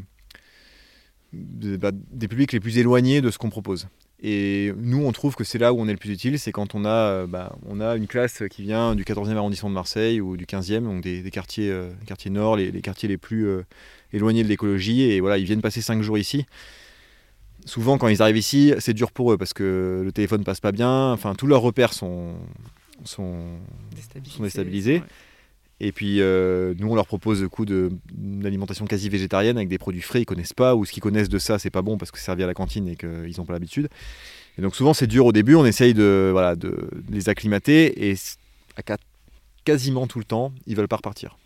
bah, des publics les plus éloignés de ce qu'on propose. Et nous, on trouve que c'est là où on est le plus utile, c'est quand on a, euh, bah, on a une classe qui vient du 14e arrondissement de Marseille ou du 15e, donc des, quartiers, euh, quartiers nord, les, quartiers les plus euh, éloignés de l'écologie. Et voilà, ils viennent passer 5 jours ici. Souvent, quand ils arrivent ici, c'est dur pour eux parce que le téléphone passe pas bien. Enfin, tous leurs repères sont, sont, déstabilisés. Et puis, euh, nous, on leur propose le coup d'une alimentation quasi végétarienne avec des produits frais. Ils connaissent pas, ou ce qu'ils connaissent de ça, c'est pas bon parce que c'est servi à la cantine et qu'ils n'ont pas l'habitude. Et donc, souvent, c'est dur au début. On essaye de, voilà, de les acclimater et à quasiment tout le temps, ils veulent pas repartir.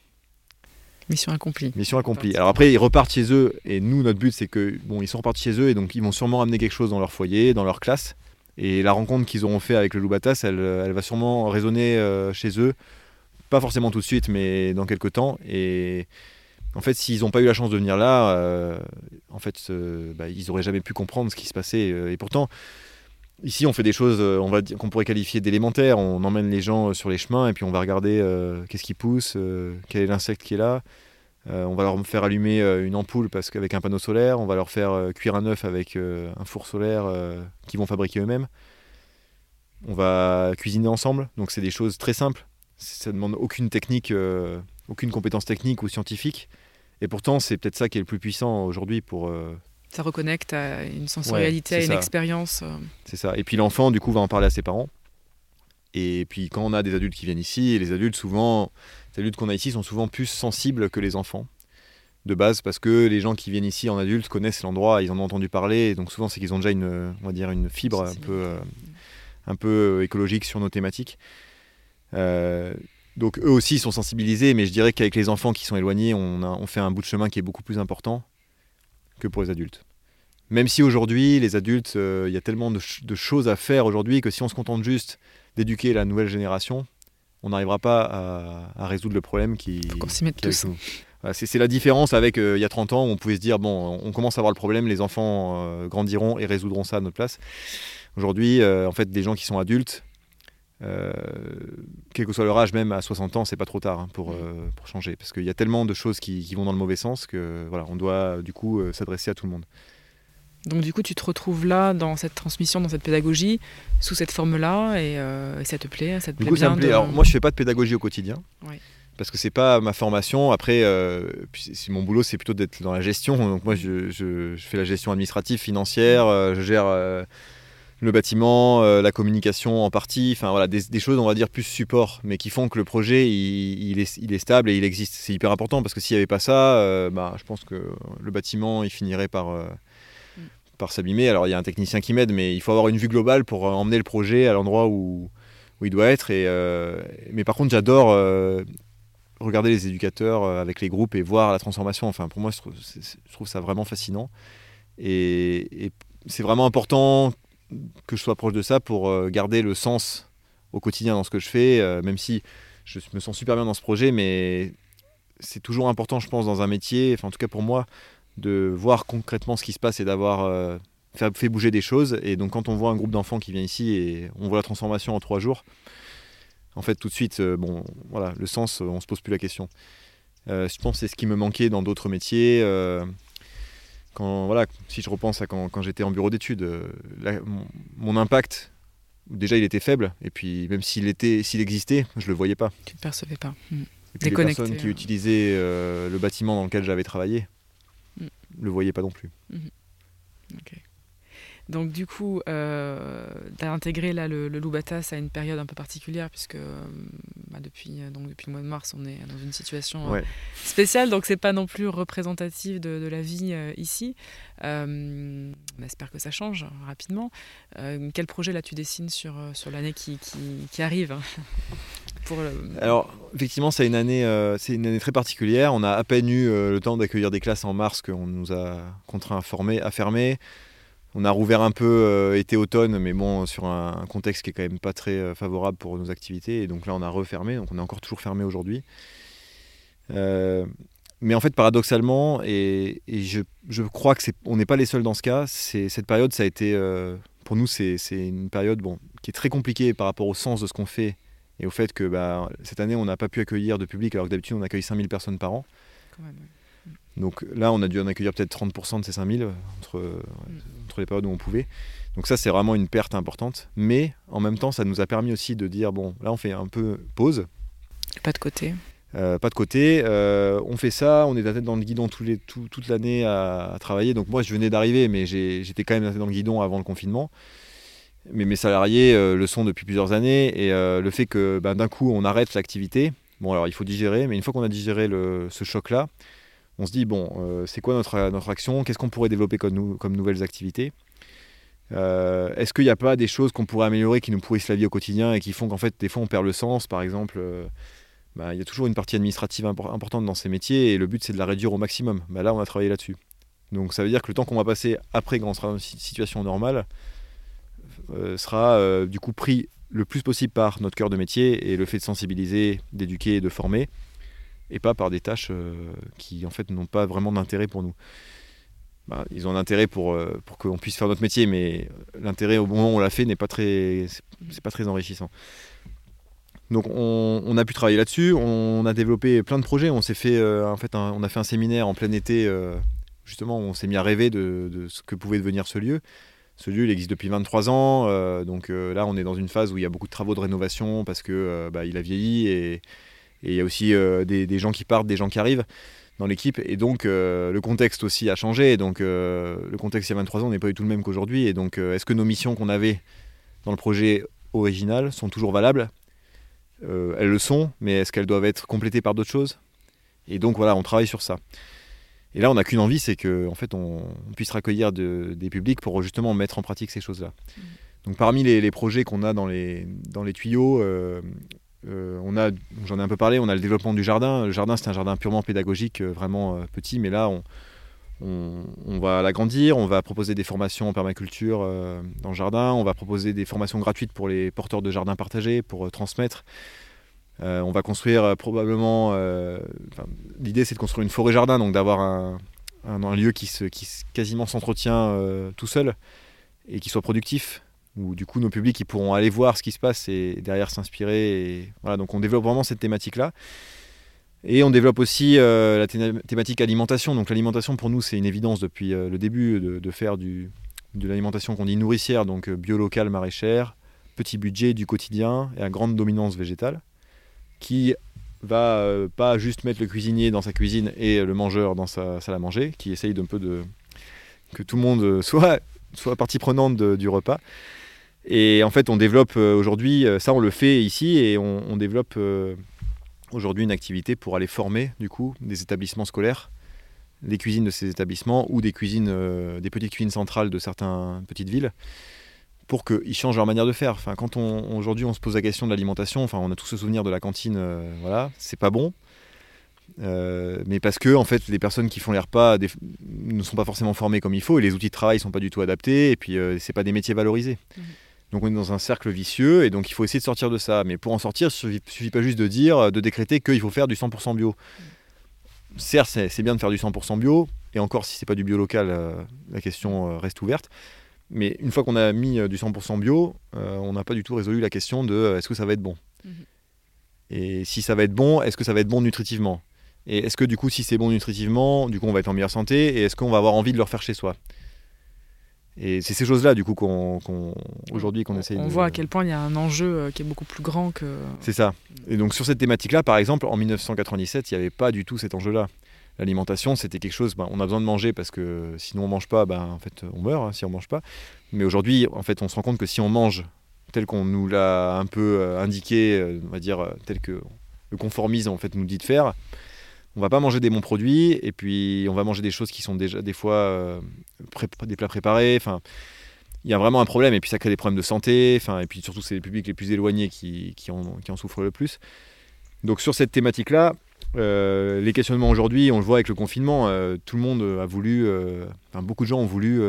Mission accomplie. Mission accomplie. Alors après, ils repartent chez eux et nous, notre but, c'est que bon, ils sont repartis chez eux et donc ils vont sûrement amener quelque chose dans leur foyer, dans leur classe. Et la rencontre qu'ils auront fait avec le Loubatas, elle, elle va sûrement résonner euh, chez eux pas forcément tout de suite, mais dans quelques temps. Et en fait, s'ils n'ont pas eu la chance de venir là, euh, en fait, euh, bah, ils n'auraient jamais pu comprendre ce qui se passait. Euh, et pourtant, ici, on fait des choses, va qu'on pourrait qualifier d'élémentaires. On emmène les gens sur les chemins et puis on va regarder qu'est-ce qui pousse, quel est l'insecte qui est là. on va leur faire allumer une ampoule parce qu'avec un panneau solaire, on va leur faire cuire un œuf avec un four solaire qu'ils vont fabriquer eux-mêmes. On va cuisiner ensemble, donc c'est des choses très simples ça demande aucune technique, euh, aucune compétence technique ou scientifique. Et pourtant, c'est peut-être ça qui est le plus puissant aujourd'hui pour. Euh, ça reconnecte à une sensorialité, à une expérience. Euh. C'est ça. Et puis l'enfant, du coup, va en parler à ses parents. Et puis quand on a des adultes qui viennent ici, et les adultes, souvent, les adultes qu'on a ici sont souvent plus sensibles que les enfants de base parce que les gens qui viennent ici en adulte connaissent l'endroit, ils en ont entendu parler, donc souvent c'est qu'ils ont déjà une, on va dire une fibre un peu, un peu écologique sur nos thématiques. Euh, donc eux aussi sont sensibilisés, mais je dirais qu'avec les enfants qui sont éloignés, on, fait un bout de chemin qui est beaucoup plus important que pour les adultes. Même si aujourd'hui, les adultes, euh, il y a tellement de, choses à faire aujourd'hui que si on se contente juste d'éduquer la nouvelle génération, on n'arrivera pas à, résoudre le problème qui... Faut qu'on s'y mette tous. c'est la différence avec euh, il y a 30 ans où on pouvait se dire, bon, on commence à voir le problème, les enfants grandiront et résoudront ça à notre place. Aujourd'hui, en fait, des gens qui sont adultes, euh, quel que soit leur âge, même à 60 ans, c'est pas trop tard hein, pour, euh, pour, changer. Parce qu'il y a tellement de choses qui, qui, vont dans le mauvais sens que voilà, on doit du coup euh, s'adresser à tout le monde. Donc du coup, tu te retrouves là dans cette transmission, dans cette pédagogie, sous cette forme-là, et, ça te plaît, ça te plaît bien. Alors, moi, je fais pas de pédagogie au quotidien. Parce que c'est pas ma formation. Après, mon boulot, c'est plutôt d'être dans la gestion. Donc moi, je, je, je, fais la gestion administrative, financière. je gère le bâtiment, euh, la communication en partie, enfin voilà, des, choses on va dire plus support, mais qui font que le projet il, est, stable et il existe. C'est hyper important parce que s'il n'y avait pas ça, euh, bah, je pense que le bâtiment il finirait par, euh, par s'abîmer. Alors il y a un technicien qui m'aide, mais il faut avoir une vue globale pour emmener le projet à l'endroit où, où, il doit être. Et, mais par contre j'adore regarder les éducateurs avec les groupes et voir la transformation. Enfin pour moi je trouve, ça vraiment fascinant. Et c'est vraiment important que je sois proche de ça pour euh, garder le sens au quotidien dans ce que je fais, euh, même si je me sens super bien dans ce projet, mais c'est toujours important, je pense, dans un métier, enfin en tout cas pour moi, de voir concrètement ce qui se passe et d'avoir euh, fait, bouger des choses. Et donc quand on voit un groupe d'enfants qui vient ici et on voit la transformation en trois jours, en fait tout de suite, bon, voilà, le sens, on se pose plus la question. je pense que c'est ce qui me manquait dans d'autres métiers quand, voilà, si je repense à quand, j'étais en bureau d'études, euh, mon, impact, déjà il était faible, et puis même s'il était, s'il existait, je le voyais pas. Tu ne percevais pas. Hmm. Et puis les personnes qui utilisaient euh, le bâtiment dans lequel j'avais travaillé, ne hmm. le voyaient pas non plus. Hmm. Donc du coup, euh, tu as intégré là, le, le Loubatas à une période un peu particulière, puisque euh, bah, depuis, euh, donc, depuis le mois de mars, on est dans une situation euh, spéciale, donc c'est pas non plus représentatif de, de la vie ici. on espère que ça change rapidement. quel projet là tu dessines sur, sur l'année qui, qui, qui, arrive pour Alors, effectivement, c'est une, année, c'est une année très particulière. On a à peine eu le temps d'accueillir des classes en mars qu'on nous a contraints à, former, à fermer. On a rouvert un peu été-automne, mais bon, sur un, contexte qui est quand même pas très favorable pour nos activités. Et donc là, on a refermé. Donc on est encore toujours fermé aujourd'hui. mais en fait, paradoxalement, et, je, je, crois que c'est, on n'est pas les seuls dans ce cas. C'est cette période, ça a été pour nous, c'est une période bon, qui est très compliquée par rapport au sens de ce qu'on fait et au fait que bah, cette année, on n'a pas pu accueillir de public alors que d'habitude, on accueille 5000 personnes par an. Donc là, on a dû en accueillir peut-être 30% de ces 5000 entre, mm. Entre les périodes où on pouvait. Donc ça, c'est vraiment une perte importante. Mais en même temps, ça nous a permis aussi de dire, bon, là, on fait un peu pause. Pas de côté. Euh, pas de côté. Euh, on fait ça, on est la tête dans le guidon les, toute l'année à, travailler. Donc moi, je venais d'arriver, mais j'étais quand même la tête dans le guidon avant le confinement. Mais mes salariés euh, le sont depuis plusieurs années. Et le fait que ben, d'un coup, on arrête l'activité, bon, alors il faut digérer, mais une fois qu'on a digéré ce choc-là, on se dit, bon, c'est quoi notre, action? Qu'est-ce qu'on pourrait développer comme, nouvelles activités? Est-ce qu'il n'y a pas des choses qu'on pourrait améliorer qui nous pourrissent la vie au quotidien et qui font qu'en fait, des fois, on perd le sens? Par exemple bah, il y a toujours une partie administrative importante dans ces métiers et le but c'est de la réduire au maximum. Bah, là, on a travaillé là-dessus. Donc ça veut dire que le temps qu'on va passer après quand on sera dans une situation normale euh, sera euh, du coup pris le plus possible par notre cœur de métier et le fait de sensibiliser, d'éduquer et de former et pas par des tâches euh, qui en fait n'ont pas vraiment d'intérêt pour nous. Bah, ils ont un intérêt pour, pour qu'on puisse faire notre métier, mais l'intérêt au moment où on l'a fait n'est pas très, c'est pas très enrichissant. Donc on, a pu travailler là-dessus, on a développé plein de projets, on s'est fait euh, en fait on a fait un séminaire en plein été euh, justement où on s'est mis à rêver de, ce que pouvait devenir ce lieu. Ce lieu il existe depuis 23 ans, euh, donc là on est dans une phase où il y a beaucoup de travaux de rénovation parce que bah, il a vieilli et, il y a aussi des, gens qui partent, des gens qui arrivent dans l'équipe et donc le contexte aussi a changé. Donc le contexte il y a 23 ans n'est pas du tout le même qu'aujourd'hui et donc est-ce que nos missions qu'on avait dans le projet original sont toujours valables? Euh, elles le sont, mais est-ce qu'elles doivent être complétées par d'autres choses? Et donc voilà, on travaille sur ça. Et là, on n'a qu'une envie, c'est qu'en en fait, on, puisse recueillir des publics pour justement mettre en pratique ces choses-là. Mmh. Donc parmi les, projets qu'on a dans les, dans les tuyaux, euh, euh, on a, j'en ai un peu parlé, on a le développement du jardin. Le jardin, c'est un jardin purement pédagogique, vraiment petit, mais là, on, va l'agrandir, on va proposer des formations en permaculture euh, dans le jardin, on va proposer des formations gratuites pour les porteurs de jardins partagés pour euh, transmettre. Euh, on va construire probablement. L'idée, c'est de construire une forêt-jardin, donc d'avoir un, lieu qui, se, qui quasiment s'entretient tout seul et qui soit productif, où du coup nos publics ils pourront aller voir ce qui se passe et derrière s'inspirer. Voilà, donc on développe vraiment cette thématique-là. Et on développe aussi euh, la thématique alimentation. Donc l'alimentation pour nous c'est une évidence depuis euh, le début de, faire de l'alimentation qu'on dit nourricière, donc euh, bio local, maraîchère, petit budget du quotidien et à grande dominance végétale, qui va pas juste mettre le cuisinier dans sa cuisine et le mangeur dans sa salle à manger, qui essaye d'un peu de que tout le monde soit, soit partie prenante du repas. Et en fait, on développe aujourd'hui, ça on le fait ici, et on, développe aujourd'hui une activité pour aller former du coup des établissements scolaires, les cuisines de ces établissements ou des cuisines, euh, des petites cuisines centrales de certaines petites villes pour qu'ils changent leur manière de faire. Enfin, quand on, aujourd'hui on se pose la question de l'alimentation, enfin, on a tous ce souvenir de la cantine, euh, voilà, c'est pas bon. Euh, mais parce que en fait les personnes qui font les repas ne sont pas forcément formées comme il faut et les outils de travail sont pas du tout adaptés et puis c'est pas des métiers valorisés. Mmh. Donc on est dans un cercle vicieux et donc il faut essayer de sortir de ça. Mais pour en sortir, il ne suffit pas juste de dire, de décréter qu'il faut faire du 100% bio. Certes, c'est bien de faire du 100% bio, et encore si c'est pas du bio local, euh, la question euh, reste ouverte. Mais une fois qu'on a mis euh, du 100% bio, on n'a pas du tout résolu la question de est-ce que ça va être bon? Mhm. Et si ça va être bon, est-ce que ça va être bon nutritivement? Et est-ce que du coup, si c'est bon nutritivement, du coup on va être en meilleure santé Et est-ce qu'on va avoir envie de le refaire chez soi? Et c'est ces choses-là, du coup, qu'on, aujourd'hui, qu'on essaye On voit à quel point il y a un enjeu euh, qui est beaucoup plus grand que. C'est ça. Et donc, sur cette thématique-là, par exemple, en 1997, il n'y avait pas du tout cet enjeu-là. L'alimentation, c'était quelque chose, ben, on a besoin de manger parce que sinon on mange pas, ben, en fait, on meurt hein, si on mange pas. Mais aujourd'hui, en fait, on se rend compte que si on mange tel qu'on nous l'a un peu euh, indiqué, euh, on va dire, tel que le conformisme en fait, nous dit de faire, on va pas manger des bons produits et puis on va manger des choses qui sont déjà des fois euh, des plats préparés. Enfin, il y a vraiment un problème et puis ça crée des problèmes de santé. Enfin, et puis surtout, c'est les publics les plus éloignés qui, qui, en, souffrent le plus. Donc sur cette thématique-là, euh, les questionnements aujourd'hui, on le voit avec le confinement, euh, tout le monde a voulu, beaucoup de gens ont voulu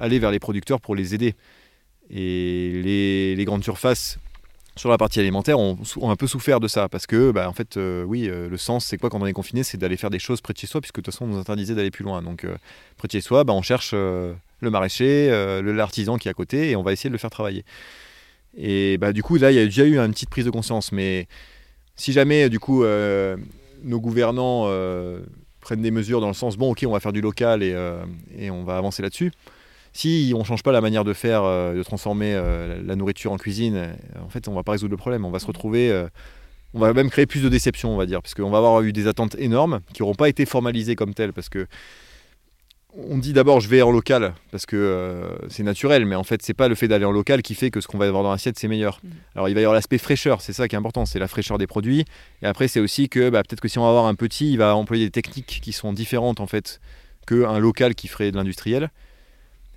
aller vers les producteurs pour les aider. Et les grandes surfaces sur la partie alimentaire ont, ont un peu souffert de ça parce que, bah, en fait, euh, oui, euh, le sens, c'est quoi quand on est confiné C'est d'aller faire des choses près de chez soi, puisque de toute façon, on nous interdisait d'aller plus loin. Donc, euh, près de chez soi, bah, on cherche le maraîcher, l'artisan qui est à côté, et on va essayer de le faire travailler. Et bah, du coup, là, il y a déjà eu une petite prise de conscience. Mais si jamais, du coup, nos gouvernants prennent des mesures dans le sens, bon, ok, on va faire du local et on va avancer là-dessus. Si on ne change pas la manière de faire, euh, de transformer euh, la nourriture en cuisine, euh, en fait, on va pas résoudre le problème. On va se retrouver, euh, on va même créer plus de déception, on va dire, parce qu'on va avoir eu des attentes énormes qui n'auront pas été formalisées comme telles, parce que on dit d'abord je vais en local parce que euh, c'est naturel, mais en fait c'est pas le fait d'aller en local qui fait que ce qu'on va avoir dans l'assiette c'est meilleur. Mhm. Alors il va y avoir l'aspect fraîcheur, c'est ça qui est important, c'est la fraîcheur des produits. Et après c'est aussi que bah, peut-être que si on va avoir un petit, il va employer des techniques qui sont différentes en fait qu'un local qui ferait de l'industriel.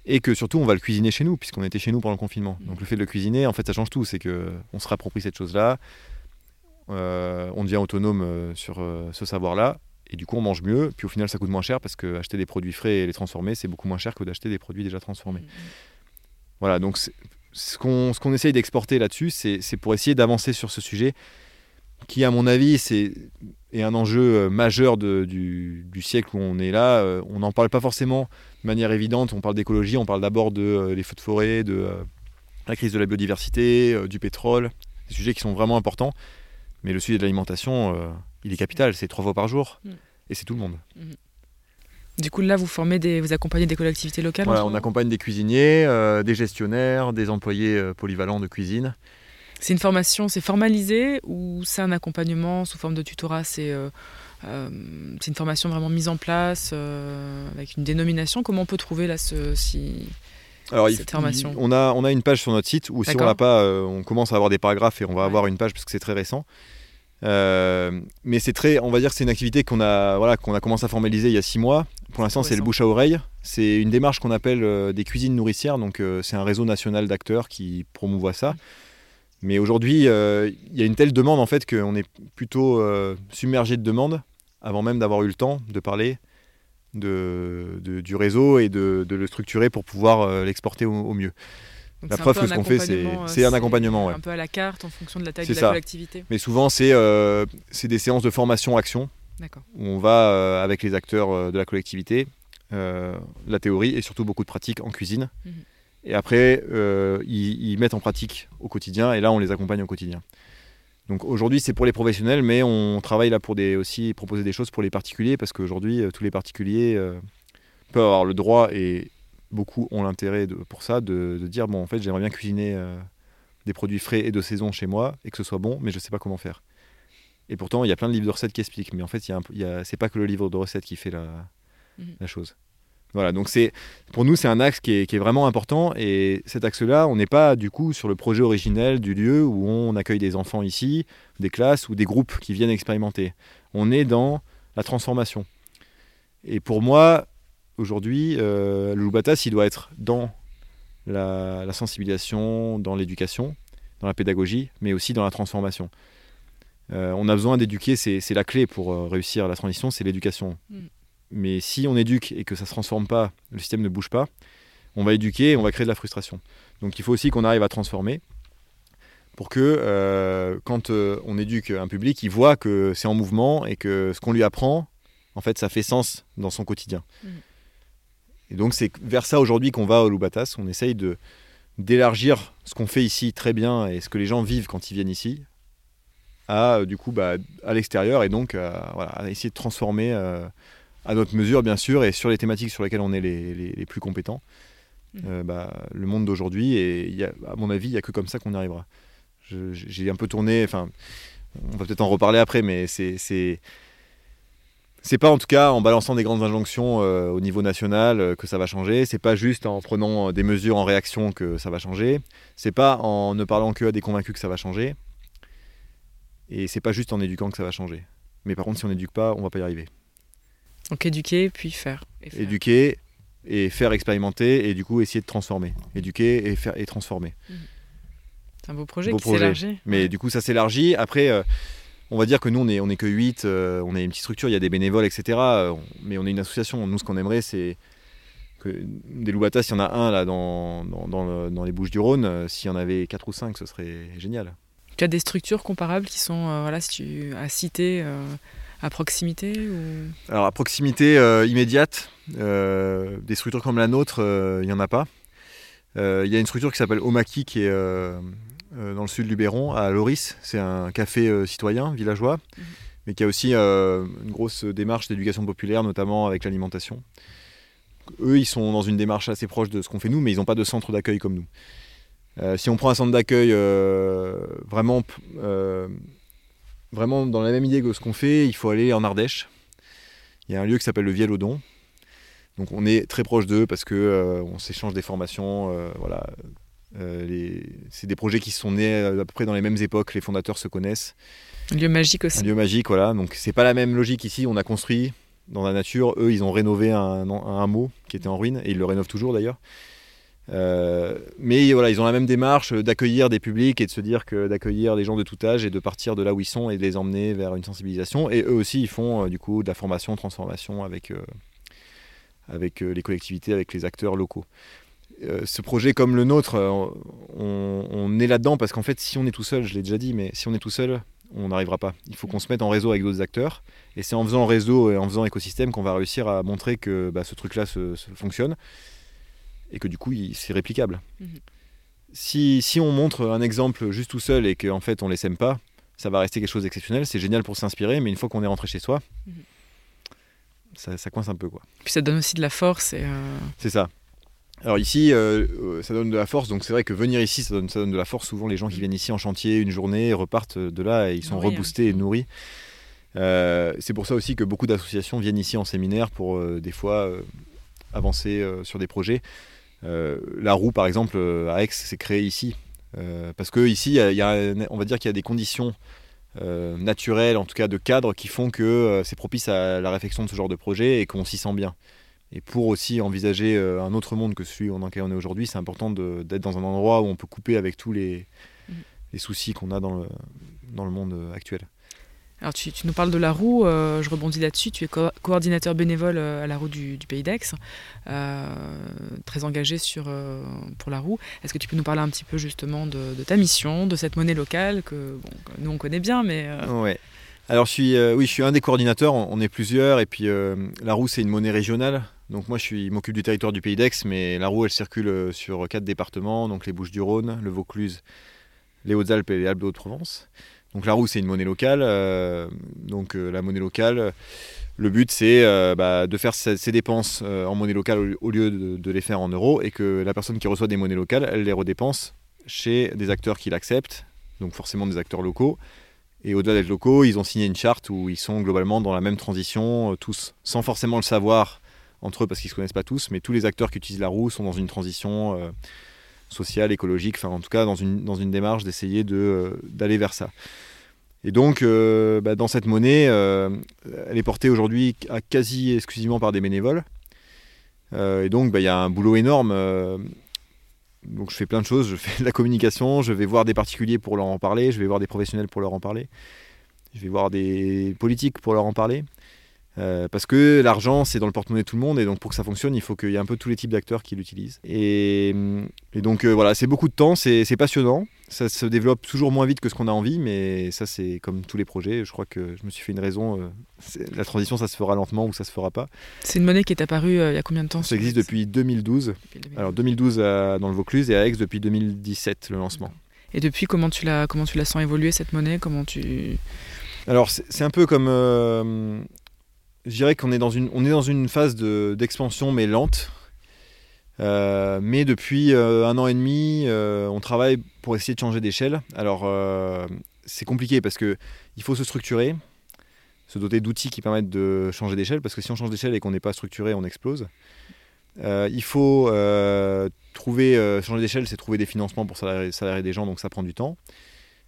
Et que surtout on va le cuisiner chez nous puisqu'on était chez nous pendant le confinement. Donc le fait de le cuisiner, en fait ça change tout, c'est que on se réapproprie cette chose-là, euh, on devient autonome euh, sur euh, ce savoir-là. Et du coup, on mange mieux. Puis au final, ça coûte moins cher parce que acheter des produits frais et les transformer, c'est beaucoup moins cher que d'acheter des produits déjà transformés. Voilà, donc ce qu'on ce qu'on essaye d'exporter là-dessus, c'est pour essayer d'avancer sur ce sujet qui, à mon avis, c'est est un enjeu majeur de- du, du siècle où on est là. On n'en parle pas forcément manière évidente. On parle d'écologie, on parle d'abord de euh, les feux de forêt, de euh, la crise de la biodiversité, euh, du pétrole, des sujets qui sont vraiment importants. Mais le sujet de l'alimentation, euh, il est capital. C'est trois fois par jour Mm. et c'est tout le monde. Du coup, là, vous formez des, vous accompagnez des collectivités locales Voilà, on accompagne des cuisiniers, des gestionnaires, des employés polyvalents de cuisine. C'est une formation, c'est formalisé ou c'est un accompagnement sous forme de tutorat C'est euh, c'est une formation vraiment mise en place euh, avec une dénomination. Comment on peut trouver là ce si Alors, il- Cette formation. il- on, a, on a une page sur notre site où si on l'a pas, euh, on commence à avoir des paragraphes et on va Ouais. avoir une page parce que c'est très récent. Mais c'est très, on va dire que c'est une activité qu'on a, voilà, qu'on a commencé à formaliser il y a six mois. Pour l'instant, c'est le bouche à oreille. C'est une démarche qu'on appelle des cuisines nourricières. Donc, c'est un réseau national d'acteurs qui promouvoit ça. Mais aujourd'hui, il y a une telle demande en fait qu'on est plutôt submergé de demandes avant même d'avoir eu le temps de parler de, de- du réseau et de, de le structurer pour pouvoir euh, l'exporter au, au mieux. Donc, La un preuve que un ce qu'on fait, c'est- accompagnement, euh, un accompagnement, ouais. Un peu à la carte en fonction de la taille de ça. la collectivité. Mais souvent, c'est euh, des séances de formation-action où on va euh, avec les acteurs euh, de la collectivité, la théorie et surtout beaucoup de pratiques en cuisine. Mhm. Et après, ils, ils mettent en pratique au quotidien et là, on les accompagne au quotidien. Donc aujourd'hui, c'est pour les professionnels, mais on travaille là pour des, aussi proposer des choses pour les particuliers parce qu'aujourd'hui, euh, tous les particuliers euh, peuvent avoir le droit et beaucoup ont l'intérêt pour ça de, de dire bon, en fait, j'aimerais bien cuisiner euh, des produits frais et de saison chez moi et que ce soit bon, mais je ne sais pas comment faire. Et pourtant, il y a plein de livres de recettes qui expliquent, mais en fait, il y a un- il y a- c'est pas que le livre de recettes qui fait la, Mhm. la chose. Voilà, donc c'est pour nous, c'est un axe qui est, vraiment important. Et cet axe-là, on n'est pas du coup sur le projet originel du lieu où on accueille des enfants ici, des classes ou des groupes qui viennent expérimenter. On est dans la transformation. Et pour moi, aujourd'hui, euh, le il doit être dans la, sensibilisation, dans l'éducation, dans la pédagogie, mais aussi dans la transformation. Euh, on a besoin d'éduquer, c'est la clé pour euh, réussir la transition, c'est l'éducation. Mm. Mais si on éduque et que ça ne se transforme pas, le système ne bouge pas, on va éduquer et on va créer de la frustration. Donc il faut aussi qu'on arrive à transformer pour que euh, quand euh, on éduque un public, il voit que c'est en mouvement et que ce qu'on lui apprend, en fait, ça fait sens dans son quotidien. Mhm. Et donc c'est vers ça aujourd'hui qu'on va au Loubatas. On essaye de d'élargir ce qu'on fait ici très bien et ce que les gens vivent quand ils viennent ici à du coup bah, à l'extérieur et donc euh, voilà, à essayer de transformer euh, à notre mesure bien sûr et sur les thématiques sur lesquelles on est les, les- les plus compétents Mhm. euh, bah, le monde d'aujourd'hui et il y a- à mon avis il n'y a que comme ça qu'on y arrivera j'ai un peu tourné enfin on va peut-être en reparler après mais c'est c'est c'est pas en tout cas en balançant des grandes injonctions euh, au niveau national euh, que ça va changer. C'est pas juste en prenant des mesures en réaction que ça va changer. C'est pas en ne parlant que à des convaincus que ça va changer. Et c'est pas juste en éduquant que ça va changer. Mais par contre, si on n'éduque pas, on va pas y arriver. Donc éduquer puis faire. et faire. Éduquer, et faire expérimenter et du coup essayer de transformer, éduquer et faire et transformer. C'est un beau projet qui s'élargit. Mais du coup ça s'élargit. Après, euh, on va dire que nous on est, on est que 8, euh, on est une petite structure, il y a des bénévoles, etc. Euh, mais on est une association. Nous ce qu'on aimerait c'est que des loubatas, s'il y en a un là dans, dans, dans les Bouches du Rhône, s'il y en avait 4 ou 5, ce serait génial. Tu as des structures comparables qui sont voilà, si tu as cité à proximité ou... Alors à proximité euh, immédiate, euh, des structures comme la nôtre, euh, il n'y en a pas. Il y a une structure qui s'appelle Omaki qui est dans le sud du Luberon, à Loris. C'est un café citoyen, villageois, mhm. mais qui a aussi une grosse démarche d'éducation populaire, notamment avec l'alimentation. Eux, ils sont dans une démarche assez proche de ce qu'on fait nous, mais ils n'ont pas de centre d'accueil comme nous. si on prend un centre d'accueil vraiment vraiment dans la même idée que ce qu'on fait, il faut aller en Ardèche. Il y a un lieu qui s'appelle le Vielodon. Donc on est très proche d'eux parce que euh, on s'échange des formations. Euh, voilà. Euh, c'est des projets qui sont nés à peu près dans les mêmes époques. Les fondateurs se connaissent. Un lieu magique aussi. Un lieu magique, voilà. Donc c'est pas la même logique ici. On a construit dans la nature. Eux, ils ont rénové un, un hameau qui était en ruine et ils le rénovent toujours d'ailleurs. Euh, mais voilà, ils ont la même démarche d'accueillir des publics et de se dire que d'accueillir des gens de tout âge et de partir de là où ils sont et de les emmener vers une sensibilisation. Et eux aussi, ils font euh, du coup de la formation, transformation avec, euh, avec les collectivités, avec les acteurs locaux. ce projet comme le nôtre, on, est là-dedans parce qu'en fait, si on est tout seul, je l'ai déjà dit, mais si on est tout seul, on n'arrivera pas. Il faut qu'on se mette en réseau avec d'autres acteurs. Et c'est en faisant réseau et en faisant écosystème qu'on va réussir à montrer que bah, ce truc-là fonctionne et que du coup c'est réplicable. Mhm. Si, si, on montre un exemple juste tout seul et qu'en fait on les sème pas, ça va rester quelque chose d'exceptionnel. C'est génial pour s'inspirer, mais une fois qu'on est rentré chez soi, mhm. ça, ça, coince un peu. Quoi. Puis ça donne aussi de la force. Et euh, C'est ça. Alors ici, euh, euh, ça donne de la force, donc c'est vrai que venir ici, ça donne, ça donne de la force. Souvent, les gens qui mhm. viennent ici en chantier une journée repartent de là et ils sont reboostés et nourris. c'est pour ça aussi que beaucoup d'associations viennent ici en séminaire pour des fois avancer sur des projets. Euh, la roue, par exemple, euh, à Aix, s'est créée ici. Euh, parce que ici, y a, on va dire qu'il y a des conditions naturelles, en tout cas de cadre, qui font que c'est propice à la réflexion de ce genre de projet et qu'on s'y sent bien. Et pour aussi envisager un autre monde que celui dans lequel on est aujourd'hui, c'est important d'être dans un endroit où on peut couper avec tous les, mmh. les soucis qu'on a dans le, dans le monde actuel. Alors tu, nous parles de la roue, euh, je rebondis là-dessus, tu es coordinateur bénévole euh, à la roue du, Pays d'Aix, euh, très engagé pour la roue. Est-ce que tu peux nous parler un petit peu justement de, ta mission, de cette monnaie locale que, nous on connaît bien mais... Ouais. Alors je suis, oui, je suis un des coordinateurs, on, est plusieurs, et puis la roue c'est une monnaie régionale. Donc moi je m'occupe du territoire du Pays d'Aix, mais la roue elle circule sur quatre départements, donc les Bouches-du-Rhône, le Vaucluse, les Hautes-Alpes et les Alpes de Haute-Provence. Donc la roue, c'est une monnaie locale. Euh, donc euh, la monnaie locale, le but, c'est euh, bah, de faire ses, dépenses en monnaie locale au, lieu de, les faire en euros et que la personne qui reçoit des monnaies locales, elle les redépense chez des acteurs qui l'acceptent, donc forcément des acteurs locaux. Et au-delà d'être locaux, ils ont signé une charte où ils sont globalement dans la même transition, tous, sans forcément le savoir entre eux parce qu'ils ne se connaissent pas tous, mais tous les acteurs qui utilisent la roue sont dans une transition sociale, écologique, enfin en tout cas dans une, démarche d'essayer d'aller vers ça. Et donc, euh, bah, dans cette monnaie, euh, elle est portée aujourd'hui quasi exclusivement par des bénévoles. Euh, et donc, bah, il y a un boulot énorme. donc, je fais plein de choses. Je fais de la communication, je vais voir des particuliers pour leur en parler, je vais voir des professionnels pour leur en parler, je vais voir des politiques pour leur en parler. Euh, parce que l'argent, c'est dans le porte-monnaie de tout le monde, et donc pour que ça fonctionne, il faut qu'il y ait un peu tous les types d'acteurs qui l'utilisent. Et, donc euh, voilà, c'est beaucoup de temps, c'est passionnant, ça se développe toujours moins vite que ce qu'on a envie, mais ça c'est comme tous les projets, je crois que je me suis fait une raison, euh, la transition ça se fera lentement ou ça se fera pas. C'est une monnaie qui est apparue il y a combien de temps Ça existe depuis 2012, alors 2012 dans le Vaucluse et à Aix depuis 2017 le lancement. Et depuis, comment tu la, comment tu la sens évoluer cette monnaie? Comment tu... Alors c'est un peu comme je dirais qu'on est dans une, on est dans une phase d'expansion, mais lente. Euh, mais depuis euh, un an et demi, euh, on travaille pour essayer de changer d'échelle. Alors, c'est compliqué parce que il faut se structurer, se doter d'outils qui permettent de changer d'échelle, parce que si on change d'échelle et qu'on n'est pas structuré, on explose. il faut trouver, changer d'échelle, c'est trouver des financements pour salarier, salarier, des gens, donc ça prend du temps.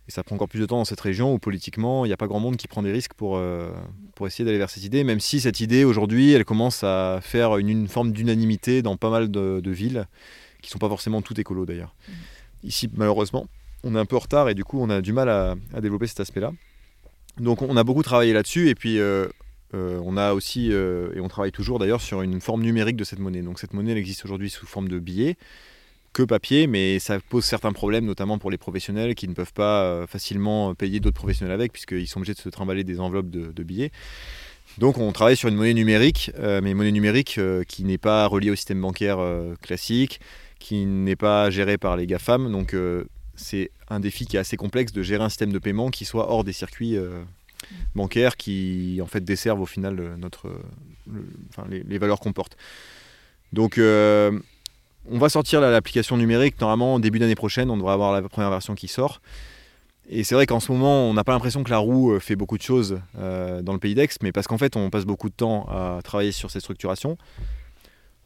Et ça prend encore plus de temps dans cette région où politiquement, il n'y a pas grand monde qui prend des risques pour, euh, pour essayer d'aller vers cette idée, même si cette idée, aujourd'hui, elle commence à faire une, forme d'unanimité dans pas mal de, villes, qui ne sont pas forcément toutes écolos d'ailleurs. Mmh. Ici, malheureusement, on est un peu en retard et du coup, on a du mal à, développer cet aspect-là. Donc, on a beaucoup travaillé là-dessus et puis euh, euh, on a aussi, et on travaille toujours d'ailleurs, sur une forme numérique de cette monnaie. Donc, cette monnaie, elle existe aujourd'hui sous forme de billets que papier, mais ça pose certains problèmes, notamment pour les professionnels qui ne peuvent pas euh, facilement payer d'autres professionnels avec, puisqu'ils sont obligés de se trimballer des enveloppes de, billets. Donc on travaille sur une monnaie numérique, euh, mais une monnaie numérique euh, qui n'est pas reliée au système bancaire classique, qui n'est pas gérée par les GAFAM. Donc c'est un défi qui est assez complexe de gérer un système de paiement qui soit hors des circuits bancaires qui en fait desservent au final notre, les, les, valeurs qu'on porte. Donc on va sortir l'application numérique normalement début d'année prochaine. On devrait avoir la première version qui sort. Et c'est vrai qu'en ce moment, on n'a pas l'impression que la roue euh, fait beaucoup de choses euh, dans le pays d'Aix, mais parce qu'en fait, on passe beaucoup de temps à travailler sur ces structurations.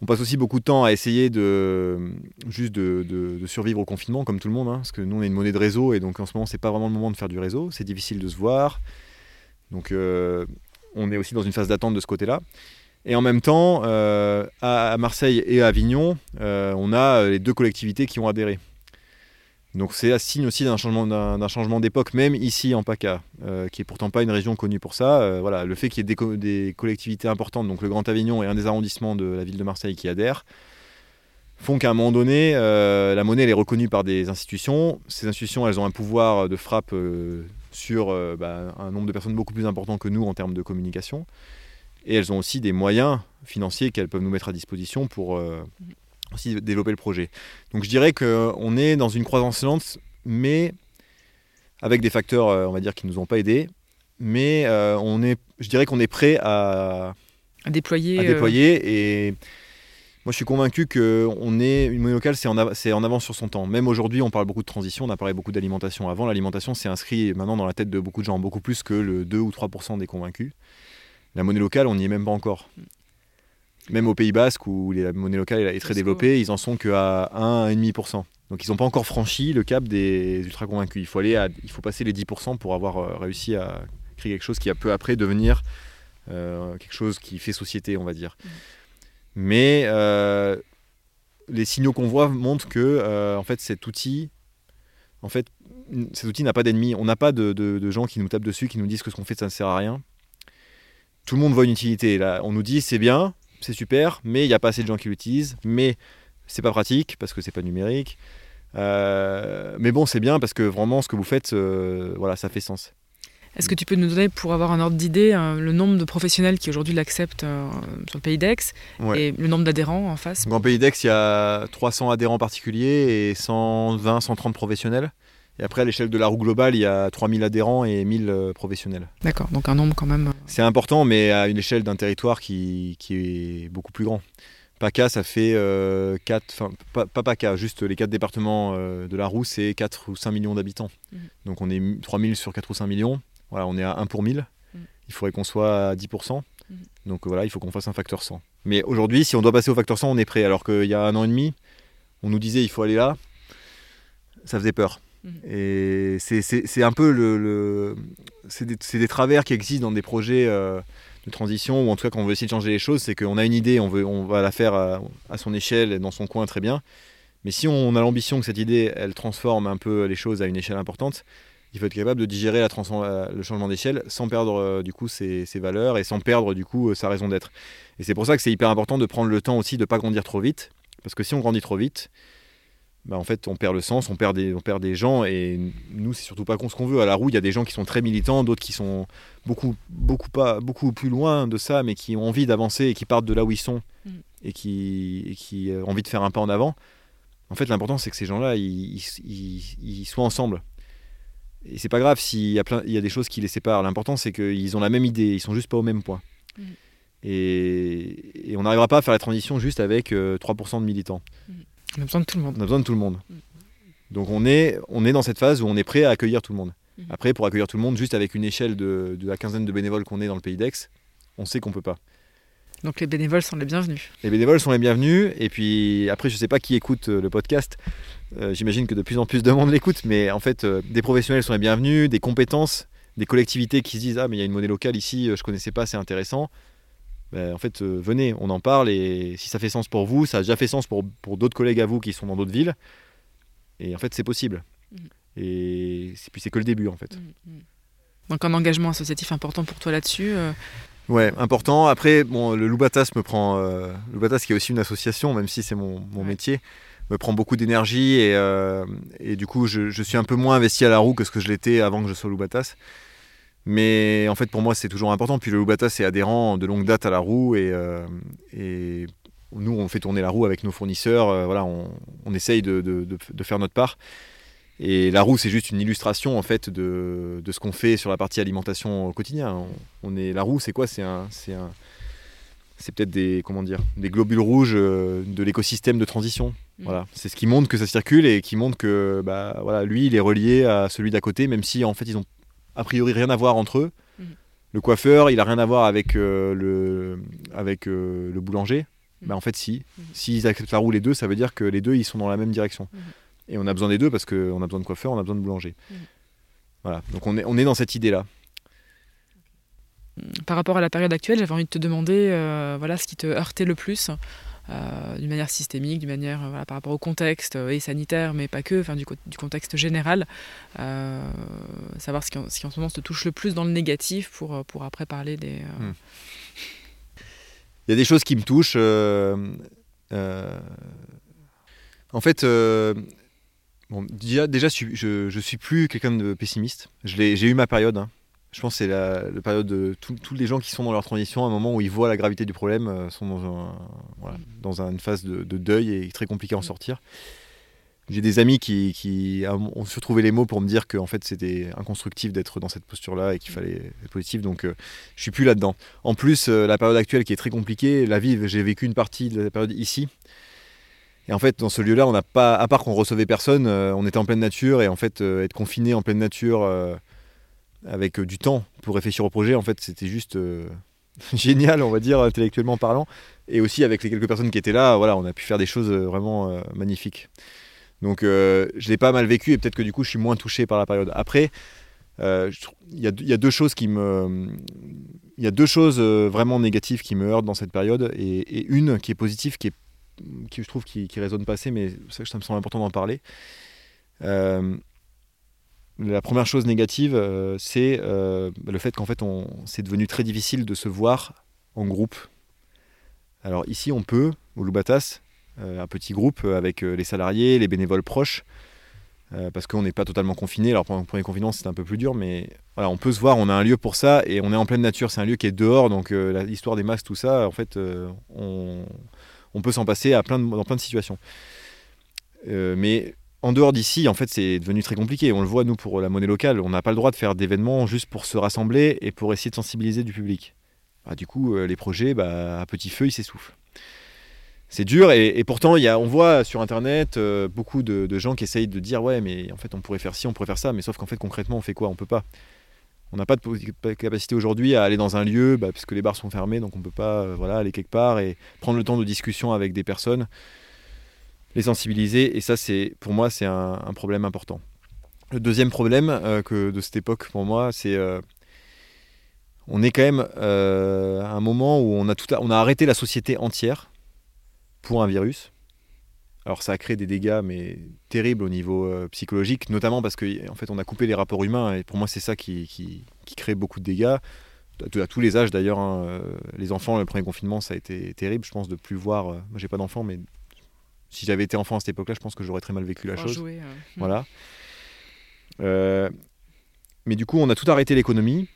On passe aussi beaucoup de temps à essayer de juste de, survivre au confinement, comme tout le monde, hein, parce que nous, on est une monnaie de réseau, et donc en ce moment, c'est pas vraiment le moment de faire du réseau. C'est difficile de se voir. Donc, euh, on est aussi dans une phase d'attente de ce côté-là. Et en même temps, euh, à Marseille et à Avignon, euh, on a les deux collectivités qui ont adhéré. Donc c'est un signe aussi d'un changement, d'époque, même ici en PACA, euh, qui est pourtant pas une région connue pour ça. voilà, le fait qu'il y ait des, collectivités importantes, donc le Grand Avignon et un des arrondissements de la ville de Marseille qui adhèrent, font qu'à un moment donné, la monnaie elle est reconnue par des institutions. Ces institutions, elles ont un pouvoir de frappe sur bah, un nombre de personnes beaucoup plus important que nous en termes de communication. Et elles ont aussi des moyens financiers qu'elles peuvent nous mettre à disposition pour euh, aussi développer le projet. Donc je dirais qu'on est dans une croissance lente, mais avec des facteurs, euh, on va dire, qui ne nous ont pas aidés. Mais euh, on est, je dirais qu'on est prêt à, déployer. À déployer et moi, je suis convaincu qu'on est une monnaie locale, c'est en, en, avance sur son temps. Même aujourd'hui, on parle beaucoup de transition, on a parlé beaucoup d'alimentation avant. L'alimentation, c'est inscrit maintenant dans la tête de beaucoup de gens, beaucoup plus que le 2 ou 3% des convaincus. La monnaie locale, on n'y est même pas encore. Même au Pays Basque, où la monnaie locale est très développée, ils en sont qu'à 1,5%. Donc ils n'ont pas encore franchi le cap des ultra convaincus. Il faut, aller il faut passer les 10% pour avoir euh, réussi à créer quelque chose qui a peu après devenir euh, quelque chose qui fait société, on va dire. Mm. Mais euh, les signaux qu'on voit montrent que en fait, cet outil, en fait, cet outil n'a pas d'ennemis. On n'a pas de, de, gens qui nous tapent dessus, qui nous disent que ce qu'on fait, ça ne sert à rien tout le monde voit une utilité. Là, on nous dit c'est bien, c'est super, mais il n'y a pas assez de gens qui l'utilisent, mais c'est pas pratique parce que c'est pas numérique. Euh, mais bon, c'est bien parce que vraiment ce que vous faites, euh, voilà, ça fait sens. Est-ce que tu peux nous donner, pour avoir un ordre d'idée, euh, le nombre de professionnels qui aujourd'hui l'acceptent sur le pays d'Aix et le nombre d'adhérents en face? Dans le pays d'Aix, il y a 300 adhérents particuliers et 120, 130 professionnels. Et après, à l'échelle de la roue globale, il y a 3000 adhérents et 1000 euh, professionnels. D'accord, donc un nombre quand même. Euh, C'est important, mais à une échelle d'un territoire qui, est beaucoup plus grand. PACA, ça fait 4, euh, enfin, pas, PACA, juste les 4 départements de la roue, c'est 4 ou 5 millions d'habitants. Mhm. Donc on est 3000 sur 4 ou 5 millions. Voilà, on est à 1 pour 1000. Mhm. Il faudrait qu'on soit à 10%. Mhm. Donc voilà, il faut qu'on fasse un facteur 100. Mais aujourd'hui, si on doit passer au facteur 100, on est prêt. Alors qu'il y a un an et demi, on nous disait il faut aller là. Ça faisait peur. Mhm. Et c'est un peu le. c'est des, travers qui existent dans des projets euh, de transition, ou en tout cas quand on veut essayer de changer les choses, c'est qu'on a une idée, on, veut, on va la faire à, son échelle, dans son coin, très bien. Mais si on a l'ambition que cette idée, elle transforme un peu les choses à une échelle importante, il faut être capable de digérer la le changement d'échelle sans perdre euh, du coup ses, ses, valeurs et sans perdre du coup sa raison d'être. Et c'est pour ça que c'est hyper important de prendre le temps aussi de ne pas grandir trop vite, parce que si on grandit trop vite, bah, en fait, on perd le sens, on perd des, on perd des gens, et nous, c'est surtout pas ce qu'on veut. À la roue, il y a des gens qui sont très militants, d'autres qui sont beaucoup, beaucoup, pas, beaucoup plus loin de ça, mais qui ont envie d'avancer et qui partent de là où ils sont mm. et qui, qui euh, ont envie de faire un pas en avant. En fait, l'important, c'est que ces gens-là, ils, ils, soient ensemble. Et c'est pas grave s'il y, a plein, il y a des choses qui les séparent. L'important, c'est qu'ils ont la même idée, ils sont juste pas au même point. Mm. Et, on n'arrivera pas à faire la transition juste avec 3% euh, de militants. Mm. On a besoin de tout le monde. On a besoin de tout le monde. Donc on est, on est dans cette phase où on est prêt à accueillir tout le monde. Mm. Après, pour accueillir tout le monde, juste avec une échelle de, la quinzaine de bénévoles qu'on est dans le pays d'Aix, on sait qu'on peut pas. Donc les bénévoles sont les bienvenus. Les bénévoles sont les bienvenus. Et puis après, je ne sais pas qui écoute le podcast. J'imagine que de plus en plus de monde l'écoute. Mais en fait, des professionnels sont les bienvenus, des compétences, des collectivités qui se disent Ah, mais il y a une monnaie locale ici, je ne connaissais pas, c'est intéressant. Ben, en fait, venez, on en parle. Et si ça fait sens pour vous, ça a déjà fait sens pour, pour d'autres collègues à vous qui sont dans d'autres villes. Et en fait, c'est possible. Mmh. Et puis c'est que le début en fait. Mmh, mmh. Donc un engagement associatif important pour toi là-dessus euh. Ouais, important. Après, bon, le Loubatas me prend. Euh, Loubatas, qui est aussi une association, même si c'est mon, métier, me prend beaucoup d'énergie et, euh, et, du coup, je, je, suis un peu moins investi à la roue que ce que je l'étais avant que je sois Loubatas. Mais en fait, pour moi, c'est toujours important. Puis le Loubatas est adhérent de longue date à la roue et, et nous, on fait tourner la roue avec nos fournisseurs. voilà, on, on essaye de, de, de, faire notre part. Et la roue, c'est juste une illustration en fait de, ce qu'on fait sur la partie alimentation au quotidien. On, est la roue, c'est quoi? C'est un, c'est un, c'est peut-être des comment dire, des globules rouges euh, de l'écosystème de transition. Mm. Voilà, c'est ce qui montre que ça circule et qui montre que bah voilà, lui, il est relié à celui d'à côté, même si en fait ils ont a priori rien à voir entre eux. Mm. Le coiffeur, il a rien à voir avec euh, le avec euh, le boulanger. Mm. Bah, en fait, si. S'ils acceptent la roue les deux, ça veut dire que les deux, ils sont dans la même direction. Et on a besoin des deux parce qu'on a besoin de coiffeur, on a besoin de boulanger. Mm. Voilà, donc on est, on est dans cette idée-là. Par rapport à la période actuelle, j'avais envie de te demander euh, voilà, ce qui te heurtait le plus, d'une manière systémique, d'une manière voilà, par rapport au contexte euh, et sanitaire, mais pas que, enfin, du, contexte général. savoir ce qui, en, ce moment te touche le plus dans le négatif pour, pour après parler des. Mm. Il y a des choses qui me touchent. en fait, déjà, déjà je, je suis plus quelqu'un de pessimiste. J'ai eu ma période. Hein. Je pense que c'est la, période de tous les gens qui sont dans leur transition, à un moment où ils voient la gravité du problème, euh, sont dans, un, voilà, dans une phase de, deuil et très compliqué à en sortir. J'ai des amis qui, qui, ont su trouver les mots pour me dire que en fait, c'était inconstructif d'être dans cette posture-là et qu'il fallait être positif. Donc, euh, je suis plus là-dedans. En plus, euh, la période actuelle qui est très compliquée, la vie, j'ai vécu une partie de la période ici. Et en fait, dans ce lieu-là, on n'a pas, à part qu'on recevait personne, euh, on était en pleine nature et en fait, être confiné en pleine nature avec du temps pour réfléchir au projet, en fait, c'était juste génial, on va dire, intellectuellement parlant. Et aussi avec les quelques personnes qui étaient là, voilà, on a pu faire des choses vraiment magnifiques. Donc, je l'ai pas mal vécu et peut-être que du coup, je suis moins touché par la période. Après, il y, a deux choses qui me, il y a deux choses vraiment négatives qui me heurtent dans cette période et, et une qui est positive, qui est qui je trouve qui, qui résonne pas assez, mais ça, ça me semble important d'en parler. Euh, la première chose négative, euh, c'est euh, le fait qu'en fait, c'est devenu très difficile de se voir en groupe. Alors ici, on peut, au Loubatas, un petit groupe avec les salariés, les bénévoles proches, parce qu'on n'est pas totalement confiné. Alors pendant le premier confinement, c'était un peu plus dur, mais voilà, on peut se voir, on a un lieu pour ça, et on est en pleine nature. C'est un lieu qui est dehors, donc l'histoire des masques, tout ça, en fait, on peut s'en passer à plein dans plein de situations. Euh, mais en dehors d'ici, en fait, c'est devenu très compliqué. On le voit, nous, pour la monnaie locale, on n'a pas le droit de faire d'événements juste pour se rassembler et pour essayer de sensibiliser du public. Bah, du coup, euh, les projets, bah, à petit feu, ils s'essoufflent. C'est dur et, pourtant, on voit sur Internet euh, beaucoup de, gens qui essayent de dire ouais, mais en fait, on pourrait faire ci, on pourrait faire ça, mais sauf qu'en fait, concrètement, on fait quoi? On peut pas. On n'a pas de capacité aujourd'hui à aller dans un lieu, bah, puisque les bars sont fermés, donc on ne peut pas euh, voilà, aller quelque part et prendre le temps de discussion avec des personnes, les sensibiliser. Et ça, c'est pour moi, c'est un, problème important. Le deuxième problème euh, que de cette époque, pour moi, c'est euh, on est quand même à un moment où on a, tout on a arrêté la société entière pour un virus. Alors ça a créé des dégâts mais terribles au niveau euh, psychologique, notamment parce qu'en en fait on a coupé les rapports humains et pour moi c'est ça qui, qui, crée beaucoup de dégâts, à, tous les âges d'ailleurs. Hein, euh, les enfants, le premier confinement ça a été terrible, je pense de plus voir. Euh, moi j'ai pas d'enfants mais si j'avais été enfant à cette époque-là, je pense que j'aurais très mal vécu la chose. Hmm. Voilà. mais du coup on a tout arrêté l'économie.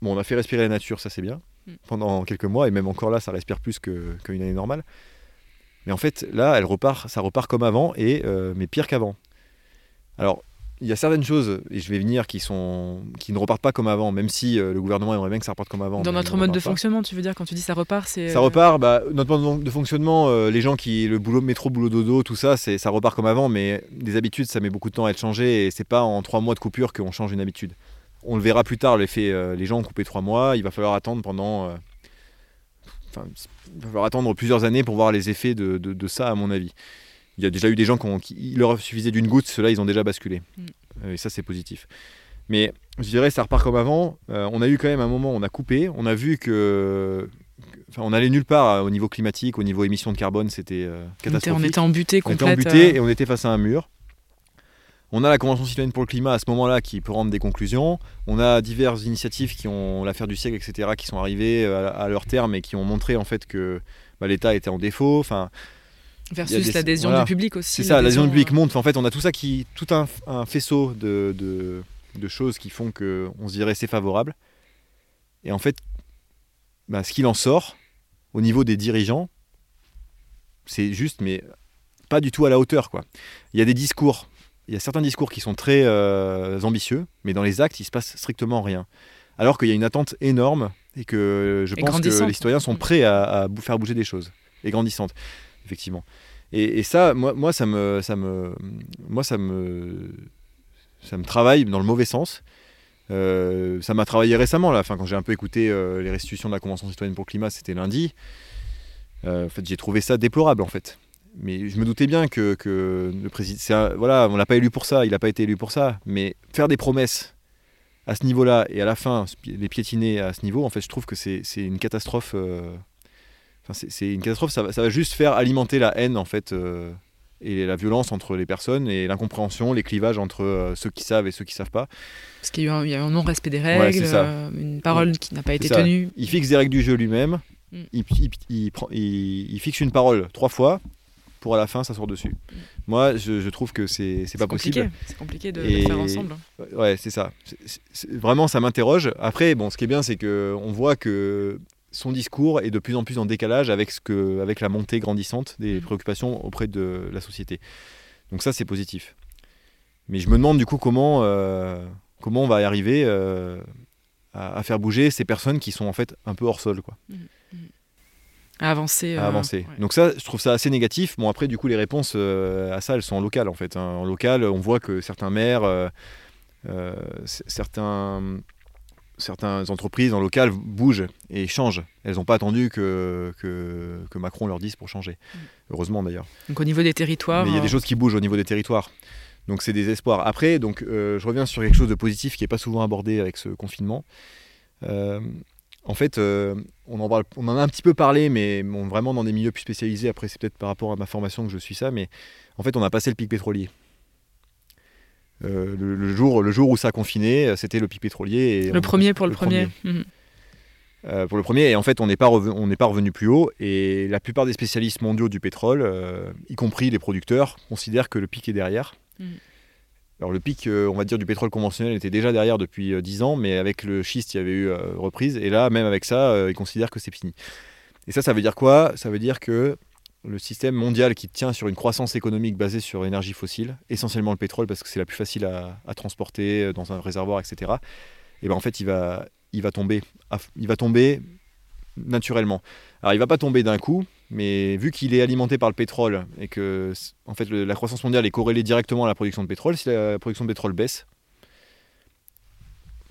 Bon on a fait respirer la nature, ça c'est bien, hmm. pendant quelques mois et même encore là ça respire plus qu'une année normale. Mais en fait, là, elle repart, ça repart comme avant, et, euh, mais pire qu'avant. Alors, il y a certaines choses, et je vais venir, qui, sont, qui ne repartent pas comme avant, même si euh, le gouvernement aimerait bien que ça reparte comme avant. Dans notre mode de fonctionnement, tu veux dire, quand tu dis ça repart, c'est... Ça repart, bah, notre mode de fonctionnement, euh, les gens qui, le boulot métro, boulot dodo, tout ça, c'est, ça repart comme avant, mais des habitudes, ça met beaucoup de temps à être changé, et c'est pas en trois mois de coupure qu'on change une habitude. On le verra plus tard, l'effet, les gens ont coupé trois mois, il va falloir attendre pendant enfin, il va falloir attendre plusieurs années pour voir les effets de, de- de ça, à mon avis. Il y a déjà eu des gens qui, ont- qui- il leur suffisait d'une goutte, ceux-là, ils ont déjà basculé. Mm. Euh, Et ça, c'est positif. Mais je dirais, ça repart comme avant. Euh, on a eu quand même un moment, où on a coupé, on a vu que. Enfin, on allait nulle part euh, au niveau climatique, au niveau émissions de carbone, c'était euh, On était, catastrophique. on était embuté On était complète. embuté euh, et on était face à un mur. On a la Convention citoyenne pour le climat à ce moment-là qui peut rendre des conclusions. On a diverses initiatives qui ont l'affaire du siècle, etc., qui sont arrivées à, à leur terme et qui ont montré en fait que bah, l'État était en défaut. Enfin, versus des- l'adhésion voilà. du public aussi. c'est ça, l'adhésion du public euh, monte. En fait, on a tout ça qui, tout un, un faisceau de, de- de choses qui font que on se dirait c'est favorable. Et en fait, bah, ce qu'il en sort au niveau des dirigeants, c'est juste, mais pas du tout à la hauteur, quoi. Il y a des discours, il y a certains discours qui sont très euh, ambitieux, mais dans les actes, il se passe strictement rien. Alors qu'il y a une attente énorme et que je Et pense que les citoyens sont prêts à, à faire bouger des choses et grandissantes, effectivement. Et, ça, moi, ça me, ça me, moi, ça me, ça me travaille dans le mauvais sens. Euh, ça m'a travaillé récemment, là. Enfin, quand j'ai un peu écouté euh, les restitutions de la Convention citoyenne pour le climat, c'était lundi. Euh, en fait, j'ai trouvé ça déplorable, en fait. Mais je me doutais bien que, que le président, voilà, on l'a pas élu pour ça, il n'a pas été élu pour ça. Mais faire des promesses à ce niveau-là et à la fin les piétiner à ce niveau, en fait, je trouve que c'est une catastrophe. Enfin, c'est- une catastrophe. Ça va, ça va juste faire alimenter la haine, en fait, euh, et la violence entre les personnes et l'incompréhension, les clivages entre euh, ceux qui savent et ceux qui savent pas. Parce qu'il y a eu un, non-respect des règles, ça. euh, une parole qui n'a pas été ça. tenue. Il fixe des règles du jeu lui-même. Mm. Il, il- il prend- il- il fixe une parole trois fois pour à la fin s'asseoir dessus. Moi, je, je trouve que c'est pas compliqué. possible. C'est compliqué de Et- le faire ensemble. Ouais, c'est ça. Vraiment, ça m'interroge. Après, bon, ce qui est bien, c'est que on voit que son discours est de plus en plus en décalage avec ce que, avec la montée grandissante des Mm. préoccupations auprès de la société. Donc ça, c'est positif. Mais je me demande du coup comment, euh, comment on va y arriver euh, à, à faire bouger ces personnes qui sont en fait un peu hors sol, quoi, À avancer. à euh, avancer. ouais. Donc ça, je trouve ça assez négatif. Bon, après, du coup, les réponses à ça, elles sont en local, en fait. hein. En local, on voit que certains maires, certains, certaines entreprises en local bougent et changent. Elles n'ont pas attendu que, que, que Macron leur dise pour changer. Mm. Heureusement, d'ailleurs. Donc au niveau des territoires. Mais il y a des euh, choses qui bougent au niveau des territoires. Donc c'est des espoirs. Après, donc, euh, je reviens sur quelque chose de positif qui n'est pas souvent abordé avec ce confinement. Euh, en fait, euh, on, en parle- on en a un petit peu parlé, mais bon, vraiment dans des milieux plus spécialisés. Après, c'est peut-être par rapport à ma formation que je suis ça. Mais en fait, on a passé le pic pétrolier. Euh, le, le jour, le jour où ça a confiné, euh, c'était le pic pétrolier. Et Le on- premier pour le, le premier. Mhm. euh, pour le premier. Et en fait, on n'est pas, revenu plus haut. Et la plupart des spécialistes mondiaux du pétrole, euh, y compris les producteurs, considèrent que le pic est derrière. Mhm. Alors le pic, on va dire, du pétrole conventionnel était déjà derrière depuis euh, 10 ans, mais avec le schiste, il y avait eu reprise. Et là, même avec ça, ils considèrent que c'est fini. Et ça, ça veut dire quoi? Ça veut dire que le système mondial qui tient sur une croissance économique basée sur l'énergie fossile, essentiellement le pétrole, parce que c'est la plus facile à, transporter euh, dans un réservoir, etc. Et ben en fait, il va, il va tomber, il va tomber naturellement. Alors, il va pas tomber d'un coup, mais vu qu'il est alimenté par le pétrole et que en fait la croissance mondiale est corrélée directement à la production de pétrole, si la production de pétrole baisse,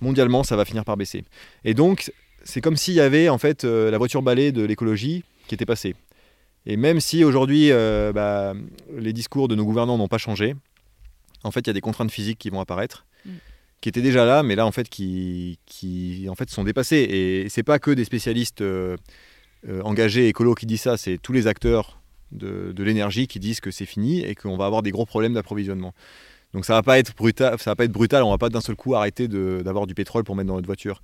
mondialement, ça va finir par baisser. Et donc, c'est comme s'il y avait en fait euh, la voiture balai de l'écologie qui était passée. Et même si aujourd'hui euh, bah, les discours de nos gouvernants n'ont pas changé, en fait, il y a des contraintes physiques qui vont apparaître, Mm. qui étaient déjà là, mais là en fait qui, qui en fait sont dépassées. Et c'est pas que des spécialistes euh, euh, engagés écolos qui disent ça, c'est tous les acteurs de, de l'énergie qui disent que c'est fini et qu'on va avoir des gros problèmes d'approvisionnement. Donc ça va pas être brutal, ça va pas être brutal, on va pas d'un seul coup arrêter d'avoir du pétrole pour mettre dans notre voiture.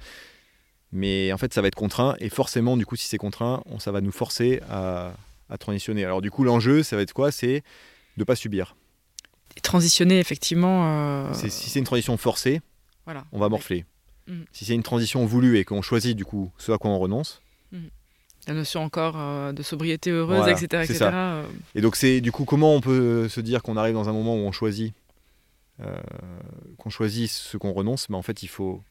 Mais en fait, ça va être contraint et forcément, du coup, si c'est contraint, on, ça va nous forcer à, à transitionner. Alors du coup, l'enjeu, ça va être quoi? C'est de pas subir. Transitionner, effectivement. euh, Si c'est une transition forcée, Voilà. on va morfler. Mm. Si c'est une transition voulue et qu'on choisit du coup ce à quoi on renonce, La notion encore euh, de sobriété heureuse, Voilà, etc. etc. euh, Et donc c'est du coup comment on peut se dire qu'on arrive dans un moment où on choisit, qu'on choisit ce qu'on renonce, mais en fait il faut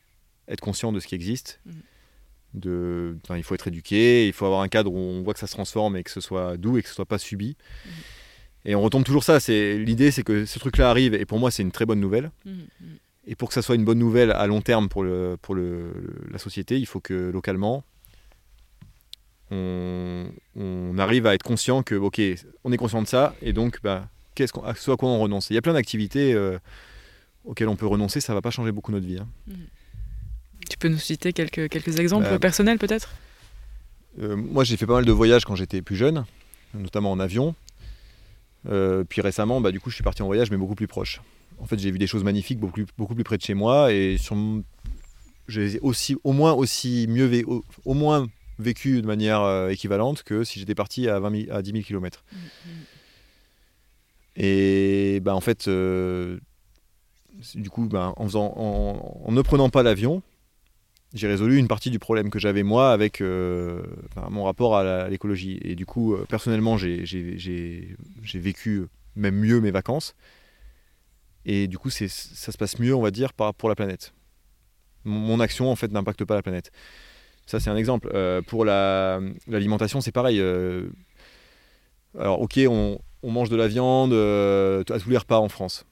être conscient de ce qui existe. Mhm. De, il faut être éduqué, il faut avoir un cadre où on voit que ça se transforme et que ce soit doux et que ce soit pas subi. Mhm. Et on retombe toujours ça. C'est l'idée, c'est que ce truc-là arrive et pour moi c'est une très bonne nouvelle. mhm, mhm. Et pour que ça soit une bonne nouvelle à long terme pour, le, pour le, le- la société, il faut que localement, on, on arrive à être conscient que, ok, on est conscient de ça, et donc, bah, qu'est-ce qu'on, à quoi on renonce Il y a plein d'activités euh, auxquelles on peut renoncer, ça va pas changer beaucoup notre vie. hein. Tu peux nous citer quelques, quelques exemples Bah, personnels peut-être? Euh, moi, j'ai fait pas mal de voyages quand j'étais plus jeune, notamment en avion. Euh, puis récemment, bah, du coup, je suis parti en voyage, mais beaucoup plus proche. En fait, j'ai vu des choses magnifiques beaucoup plus, beaucoup plus près de chez moi, et sur j'ai aussi, au moins aussi mieux, au, au moins vécu de manière euh, équivalente que si j'étais parti à, 20 000 à 10 000 km. Et bah, en fait, euh, du coup, bah, en, faisant, en, en ne prenant pas l'avion, j'ai résolu une partie du problème que j'avais moi avec euh, enfin, mon rapport à l'écologie. Et du coup, euh, personnellement, j'ai- vécu même mieux mes vacances. Et du coup, ça se passe mieux, on va dire, pour la planète. Mon, action, en fait, n'impacte pas la planète. Ça, c'est un exemple. Euh, pour la- l'alimentation, c'est pareil. euh, alors, ok, on, mange de la viande euh, à tous les repas en France.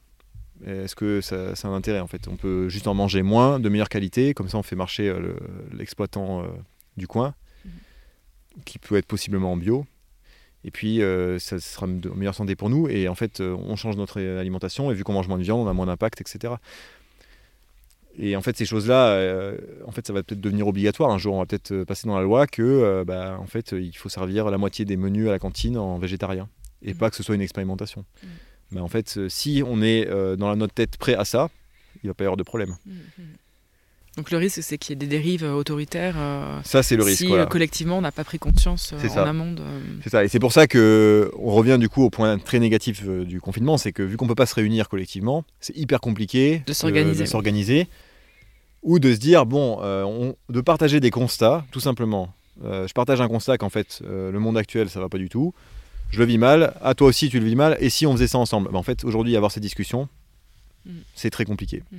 Est-ce que ça, ça a un intérêt en fait? On peut juste en manger moins, de meilleure qualité, comme ça on fait marcher euh, le- l'exploitant euh, du coin, qui peut être possiblement en bio. Et puis euh, ça sera de meilleure santé pour nous. Et en fait, on change notre alimentation et vu qu'on mange moins de viande, on a moins d'impact, etc. Et en fait, ces choses-là, euh, en fait, ça va peut-être devenir obligatoire. Un jour, on va peut-être passer dans la loi que, euh, bah, en fait, il faut servir la moitié des menus à la cantine en végétarien et Mhm. pas que ce soit une expérimentation. Mhm. Mais en fait, euh, si on est euh, dans notre tête prêt à ça, il va pas y avoir de problème. Donc le risque c'est qu'il y ait des dérives euh, autoritaires euh, Ça, c'est le risque. si voilà. collectivement on n'a pas pris conscience euh, en ça. amont de... C'est ça. Et c'est pour ça que on revient du coup au point très négatif euh, du confinement, c'est que vu qu'on peut pas se réunir collectivement, c'est hyper compliqué De s'organiser. ou de se dire bon, on- de partager des constats, tout simplement. Je partage un constat qu'en fait le monde actuel ça va pas du tout. Je le vis mal. À toi aussi tu le vis mal. Et si on faisait ça ensemble? Ben, En fait, aujourd'hui avoir cette discussion, Mm. c'est très compliqué. Mm.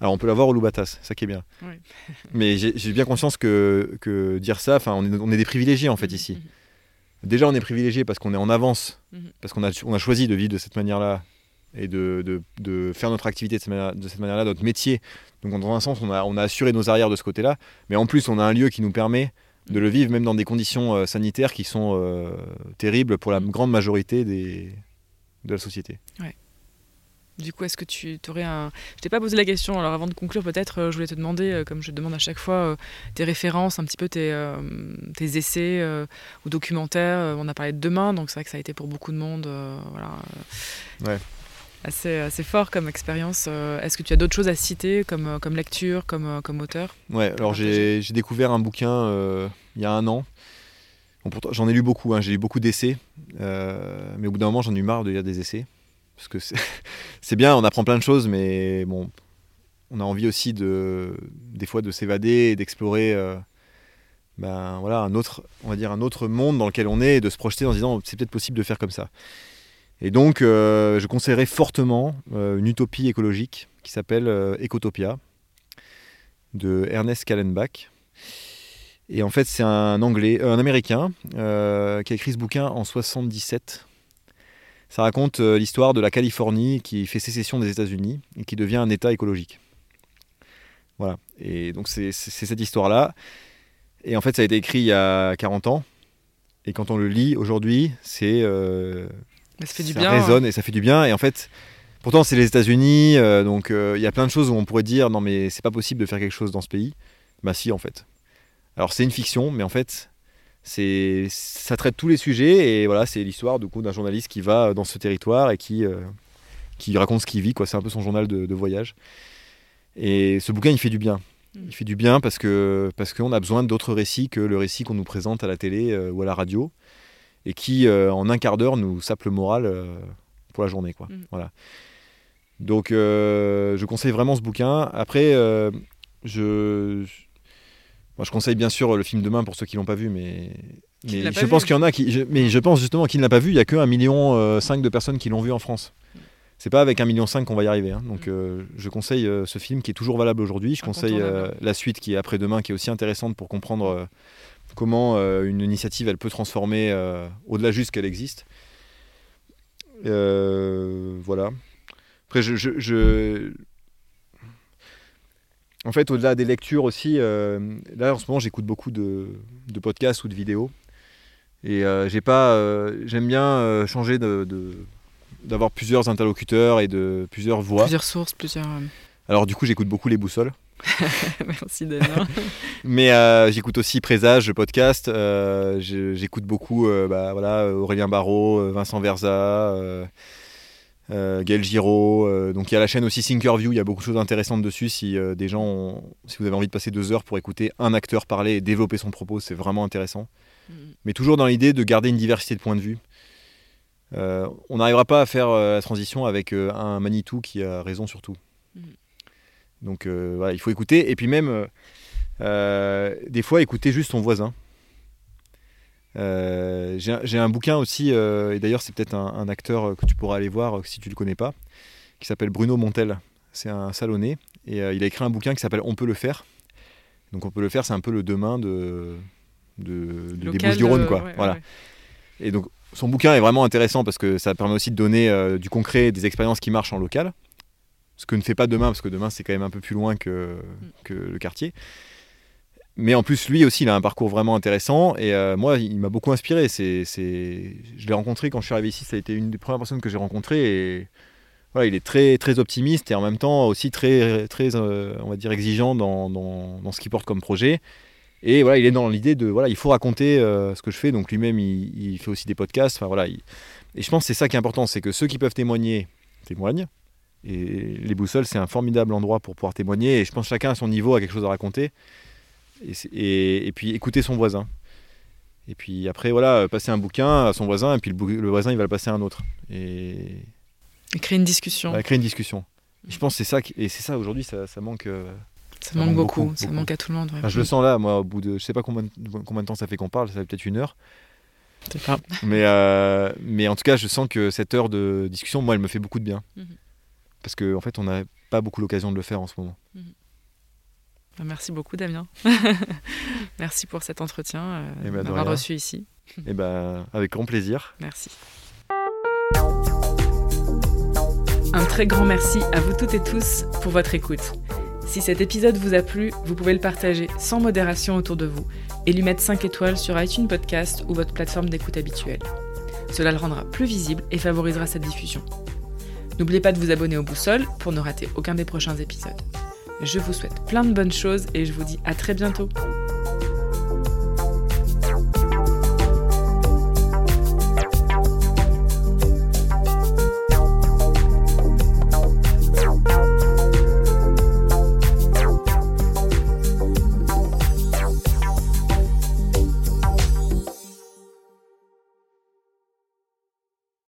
Alors on peut l'avoir au Loubatas, ça qui est bien. Oui. Mais j'ai bien conscience que, que dire ça, enfin on est, on est des privilégiés en fait Mhm, ici. mhm. Déjà, on est privilégié parce qu'on est en avance, Mhm. parce qu'on a, on a choisi de vivre de cette manière-là et de, de- de faire notre activité de cette manière- manière-là, notre métier. Donc, dans un sens, on a, on a assuré nos arrières de ce côté-là. Mais en plus, on a un lieu qui nous permet de le vivre, même dans des conditions euh, sanitaires qui sont euh, terribles pour la Mhm. grande majorité des, de la société. Du coup, est-ce que tu aurais un... Je t'ai pas posé la question, alors avant de conclure peut-être, euh, je voulais te demander, euh, comme je demande à chaque fois, euh, tes références, un petit peu tes, tes essais ou documentaires. On a parlé de Demain, donc c'est vrai que ça a été pour beaucoup de monde voilà, Ouais. Assez, assez fort comme expérience. Euh, Est-ce que tu as d'autres choses à citer comme, euh, comme lecture, comme, euh, comme auteur? Ouais, alors j'ai découvert un bouquin euh, il y a un an. Bon, j'en ai lu beaucoup, hein, j'ai lu beaucoup d'essais, euh, mais au bout d'un moment, j'en ai eu marre de lire des essais. Parce que c'est c'est bien, on apprend plein de choses, mais bon, on a envie aussi de, des fois de s'évader et d'explorer euh, ben, voilà, un, autre, on va dire un autre monde dans lequel on est et de se projeter en se disant c'est peut-être possible de faire comme ça. Et donc, euh, je conseillerais fortement euh, une utopie écologique qui s'appelle euh, Ecotopia de Ernest Kallenbach. Et en fait, c'est un anglais, un américain qui a écrit ce bouquin en 77. Ça raconte l'histoire de la Californie qui fait sécession des États-Unis et qui devient un État écologique. Voilà. Et donc, c'est cette histoire-là. Et en fait, ça a été écrit il y a 40 ans. Et quand on le lit aujourd'hui, c'est. Mais Ça fait du ça bien. hein. résonne et ça fait du bien. Et en fait, pourtant, c'est les États-Unis, euh, donc euh, il y a plein de choses où on pourrait dire non, mais c'est pas possible de faire quelque chose dans ce pays. Bah, si, en fait. Alors, c'est une fiction, mais en fait, c'est ça traite tous les sujets. Et voilà, c'est l'histoire du coup d'un journaliste qui va dans ce territoire et qui, euh, qui raconte ce qu'il vit. C'est un peu son journal de, de voyage. Et ce bouquin, il fait du bien. Il fait du bien parce que parce qu'on a besoin d'autres récits que le récit qu'on nous présente à la télé euh, ou à la radio et qui euh, en un quart d'heure nous sape le moral euh, pour la journée quoi. Mm. Voilà. Donc euh, je conseille vraiment ce bouquin. Après je moi, je conseille bien sûr le film Demain pour ceux qui l'ont pas vu mais ne mais je pense qu'il y en a qui je- mais je pense justement qu'il ne l'a pas vu, il y a que 1 million euh, de personnes qui l'ont vu en France. C'est pas avec 1,5 million qu'on va y arriver. hein. Donc Mm. euh, je conseille euh, ce film qui est toujours valable aujourd'hui. Je conseille la suite qui est après-demain, qui est aussi intéressante pour comprendre comment euh, une initiative elle peut transformer euh, au-delà juste qu'elle existe. Euh, voilà. Après, je, en fait, au-delà des lectures aussi, là en ce moment j'écoute beaucoup de, podcasts ou de vidéos. Et j'aime bien changer de- d'avoir plusieurs interlocuteurs et de plusieurs voix. Plusieurs sources, plusieurs. Alors du coup j'écoute beaucoup les boussoles. Merci Damien. Mais euh, j'écoute aussi Présage, le podcast. euh, j'écoute beaucoup euh, bah, voilà, Aurélien Barraud, Vincent Verza, Gaël Giraud. donc il y a la chaîne aussi Thinkerview, il y a beaucoup de choses intéressantes dessus. Si des gens, ont- si vous avez envie de passer deux heures pour écouter un acteur parler et développer son propos, c'est vraiment intéressant. Mm. Mais toujours dans l'idée de garder une diversité de points de vue. On n'arrivera pas à faire la transition avec un Manitou qui a raison sur tout. Donc euh, voilà, il faut écouter. Et puis même, euh, euh, des fois, écouter juste son voisin. Euh, J'ai un- bouquin aussi, et d'ailleurs c'est peut-être un, un acteur que tu pourras aller voir si tu le connais pas, qui s'appelle Bruno Montel. C'est un salonné, et il a écrit un bouquin qui s'appelle On peut le faire. Donc on peut le faire, c'est un peu le demain de, de, de- des Bouches-du-Rhône. quoi. ouais, voilà. ouais. Et donc, son bouquin est vraiment intéressant parce que ça permet aussi de donner du concret, des expériences qui marchent en local. Ce que ne fait pas demain, parce que demain, c'est quand même un peu plus loin que, que le quartier. Mais en plus, lui aussi, il a un parcours vraiment intéressant. Et euh, moi, il m'a beaucoup inspiré. C'est, c'est... Je l'ai rencontré quand je suis arrivé ici. Ça a été une des premières personnes que j'ai rencontrées. Et voilà, il est très, très optimiste et en même temps aussi très, très euh, on va dire, exigeant dans, dans, dans ce qu'il porte comme projet. Et voilà, il est dans l'idée de voilà, il faut raconter euh, ce que je fais. Donc lui-même, il, il fait aussi des podcasts. Enfin voilà, il- et je pense que c'est ça qui est important, c'est que ceux qui peuvent témoigner témoignent. Et les boussoles, c'est un formidable endroit pour pouvoir témoigner. Et je pense que chacun à son niveau a quelque chose à raconter. Et, c'est- et- et puis écouter son voisin. Et puis après, voilà, passer un bouquin à son voisin, et puis le, voisin, il va le passer à un autre. Et Et créer une discussion. va créer une discussion. Et je pense que c'est ça, qui- et c'est ça aujourd'hui, ça, ça manque. euh, ça, ça manque manque beaucoup. beaucoup, Ça beaucoup. manque à tout le monde. ouais. enfin, je le sens là, moi, au bout de. Je sais pas combien, de- combien de temps ça fait qu'on parle, ça fait peut-être une heure. Je sais pas. Mais, euh, mais en tout cas, je sens que cette heure de discussion, moi, elle me fait beaucoup de bien. Mhm. Parce qu'en en fait, on n'a pas beaucoup l'occasion de le faire en ce moment. Bah, Merci beaucoup Damien. Merci pour cet entretien, euh, Eh ben, m'avoir reçu ici. Et ben, avec grand plaisir. Merci. Un très grand merci à vous toutes et tous pour votre écoute. Si cet épisode vous a plu, vous pouvez le partager sans modération autour de vous et lui mettre 5 étoiles sur iTunes Podcast ou votre plateforme d'écoute habituelle. Cela le rendra plus visible et favorisera sa diffusion. N'oubliez pas de vous abonner au Boussole pour ne rater aucun des prochains épisodes. Je vous souhaite plein de bonnes choses et je vous dis à très bientôt.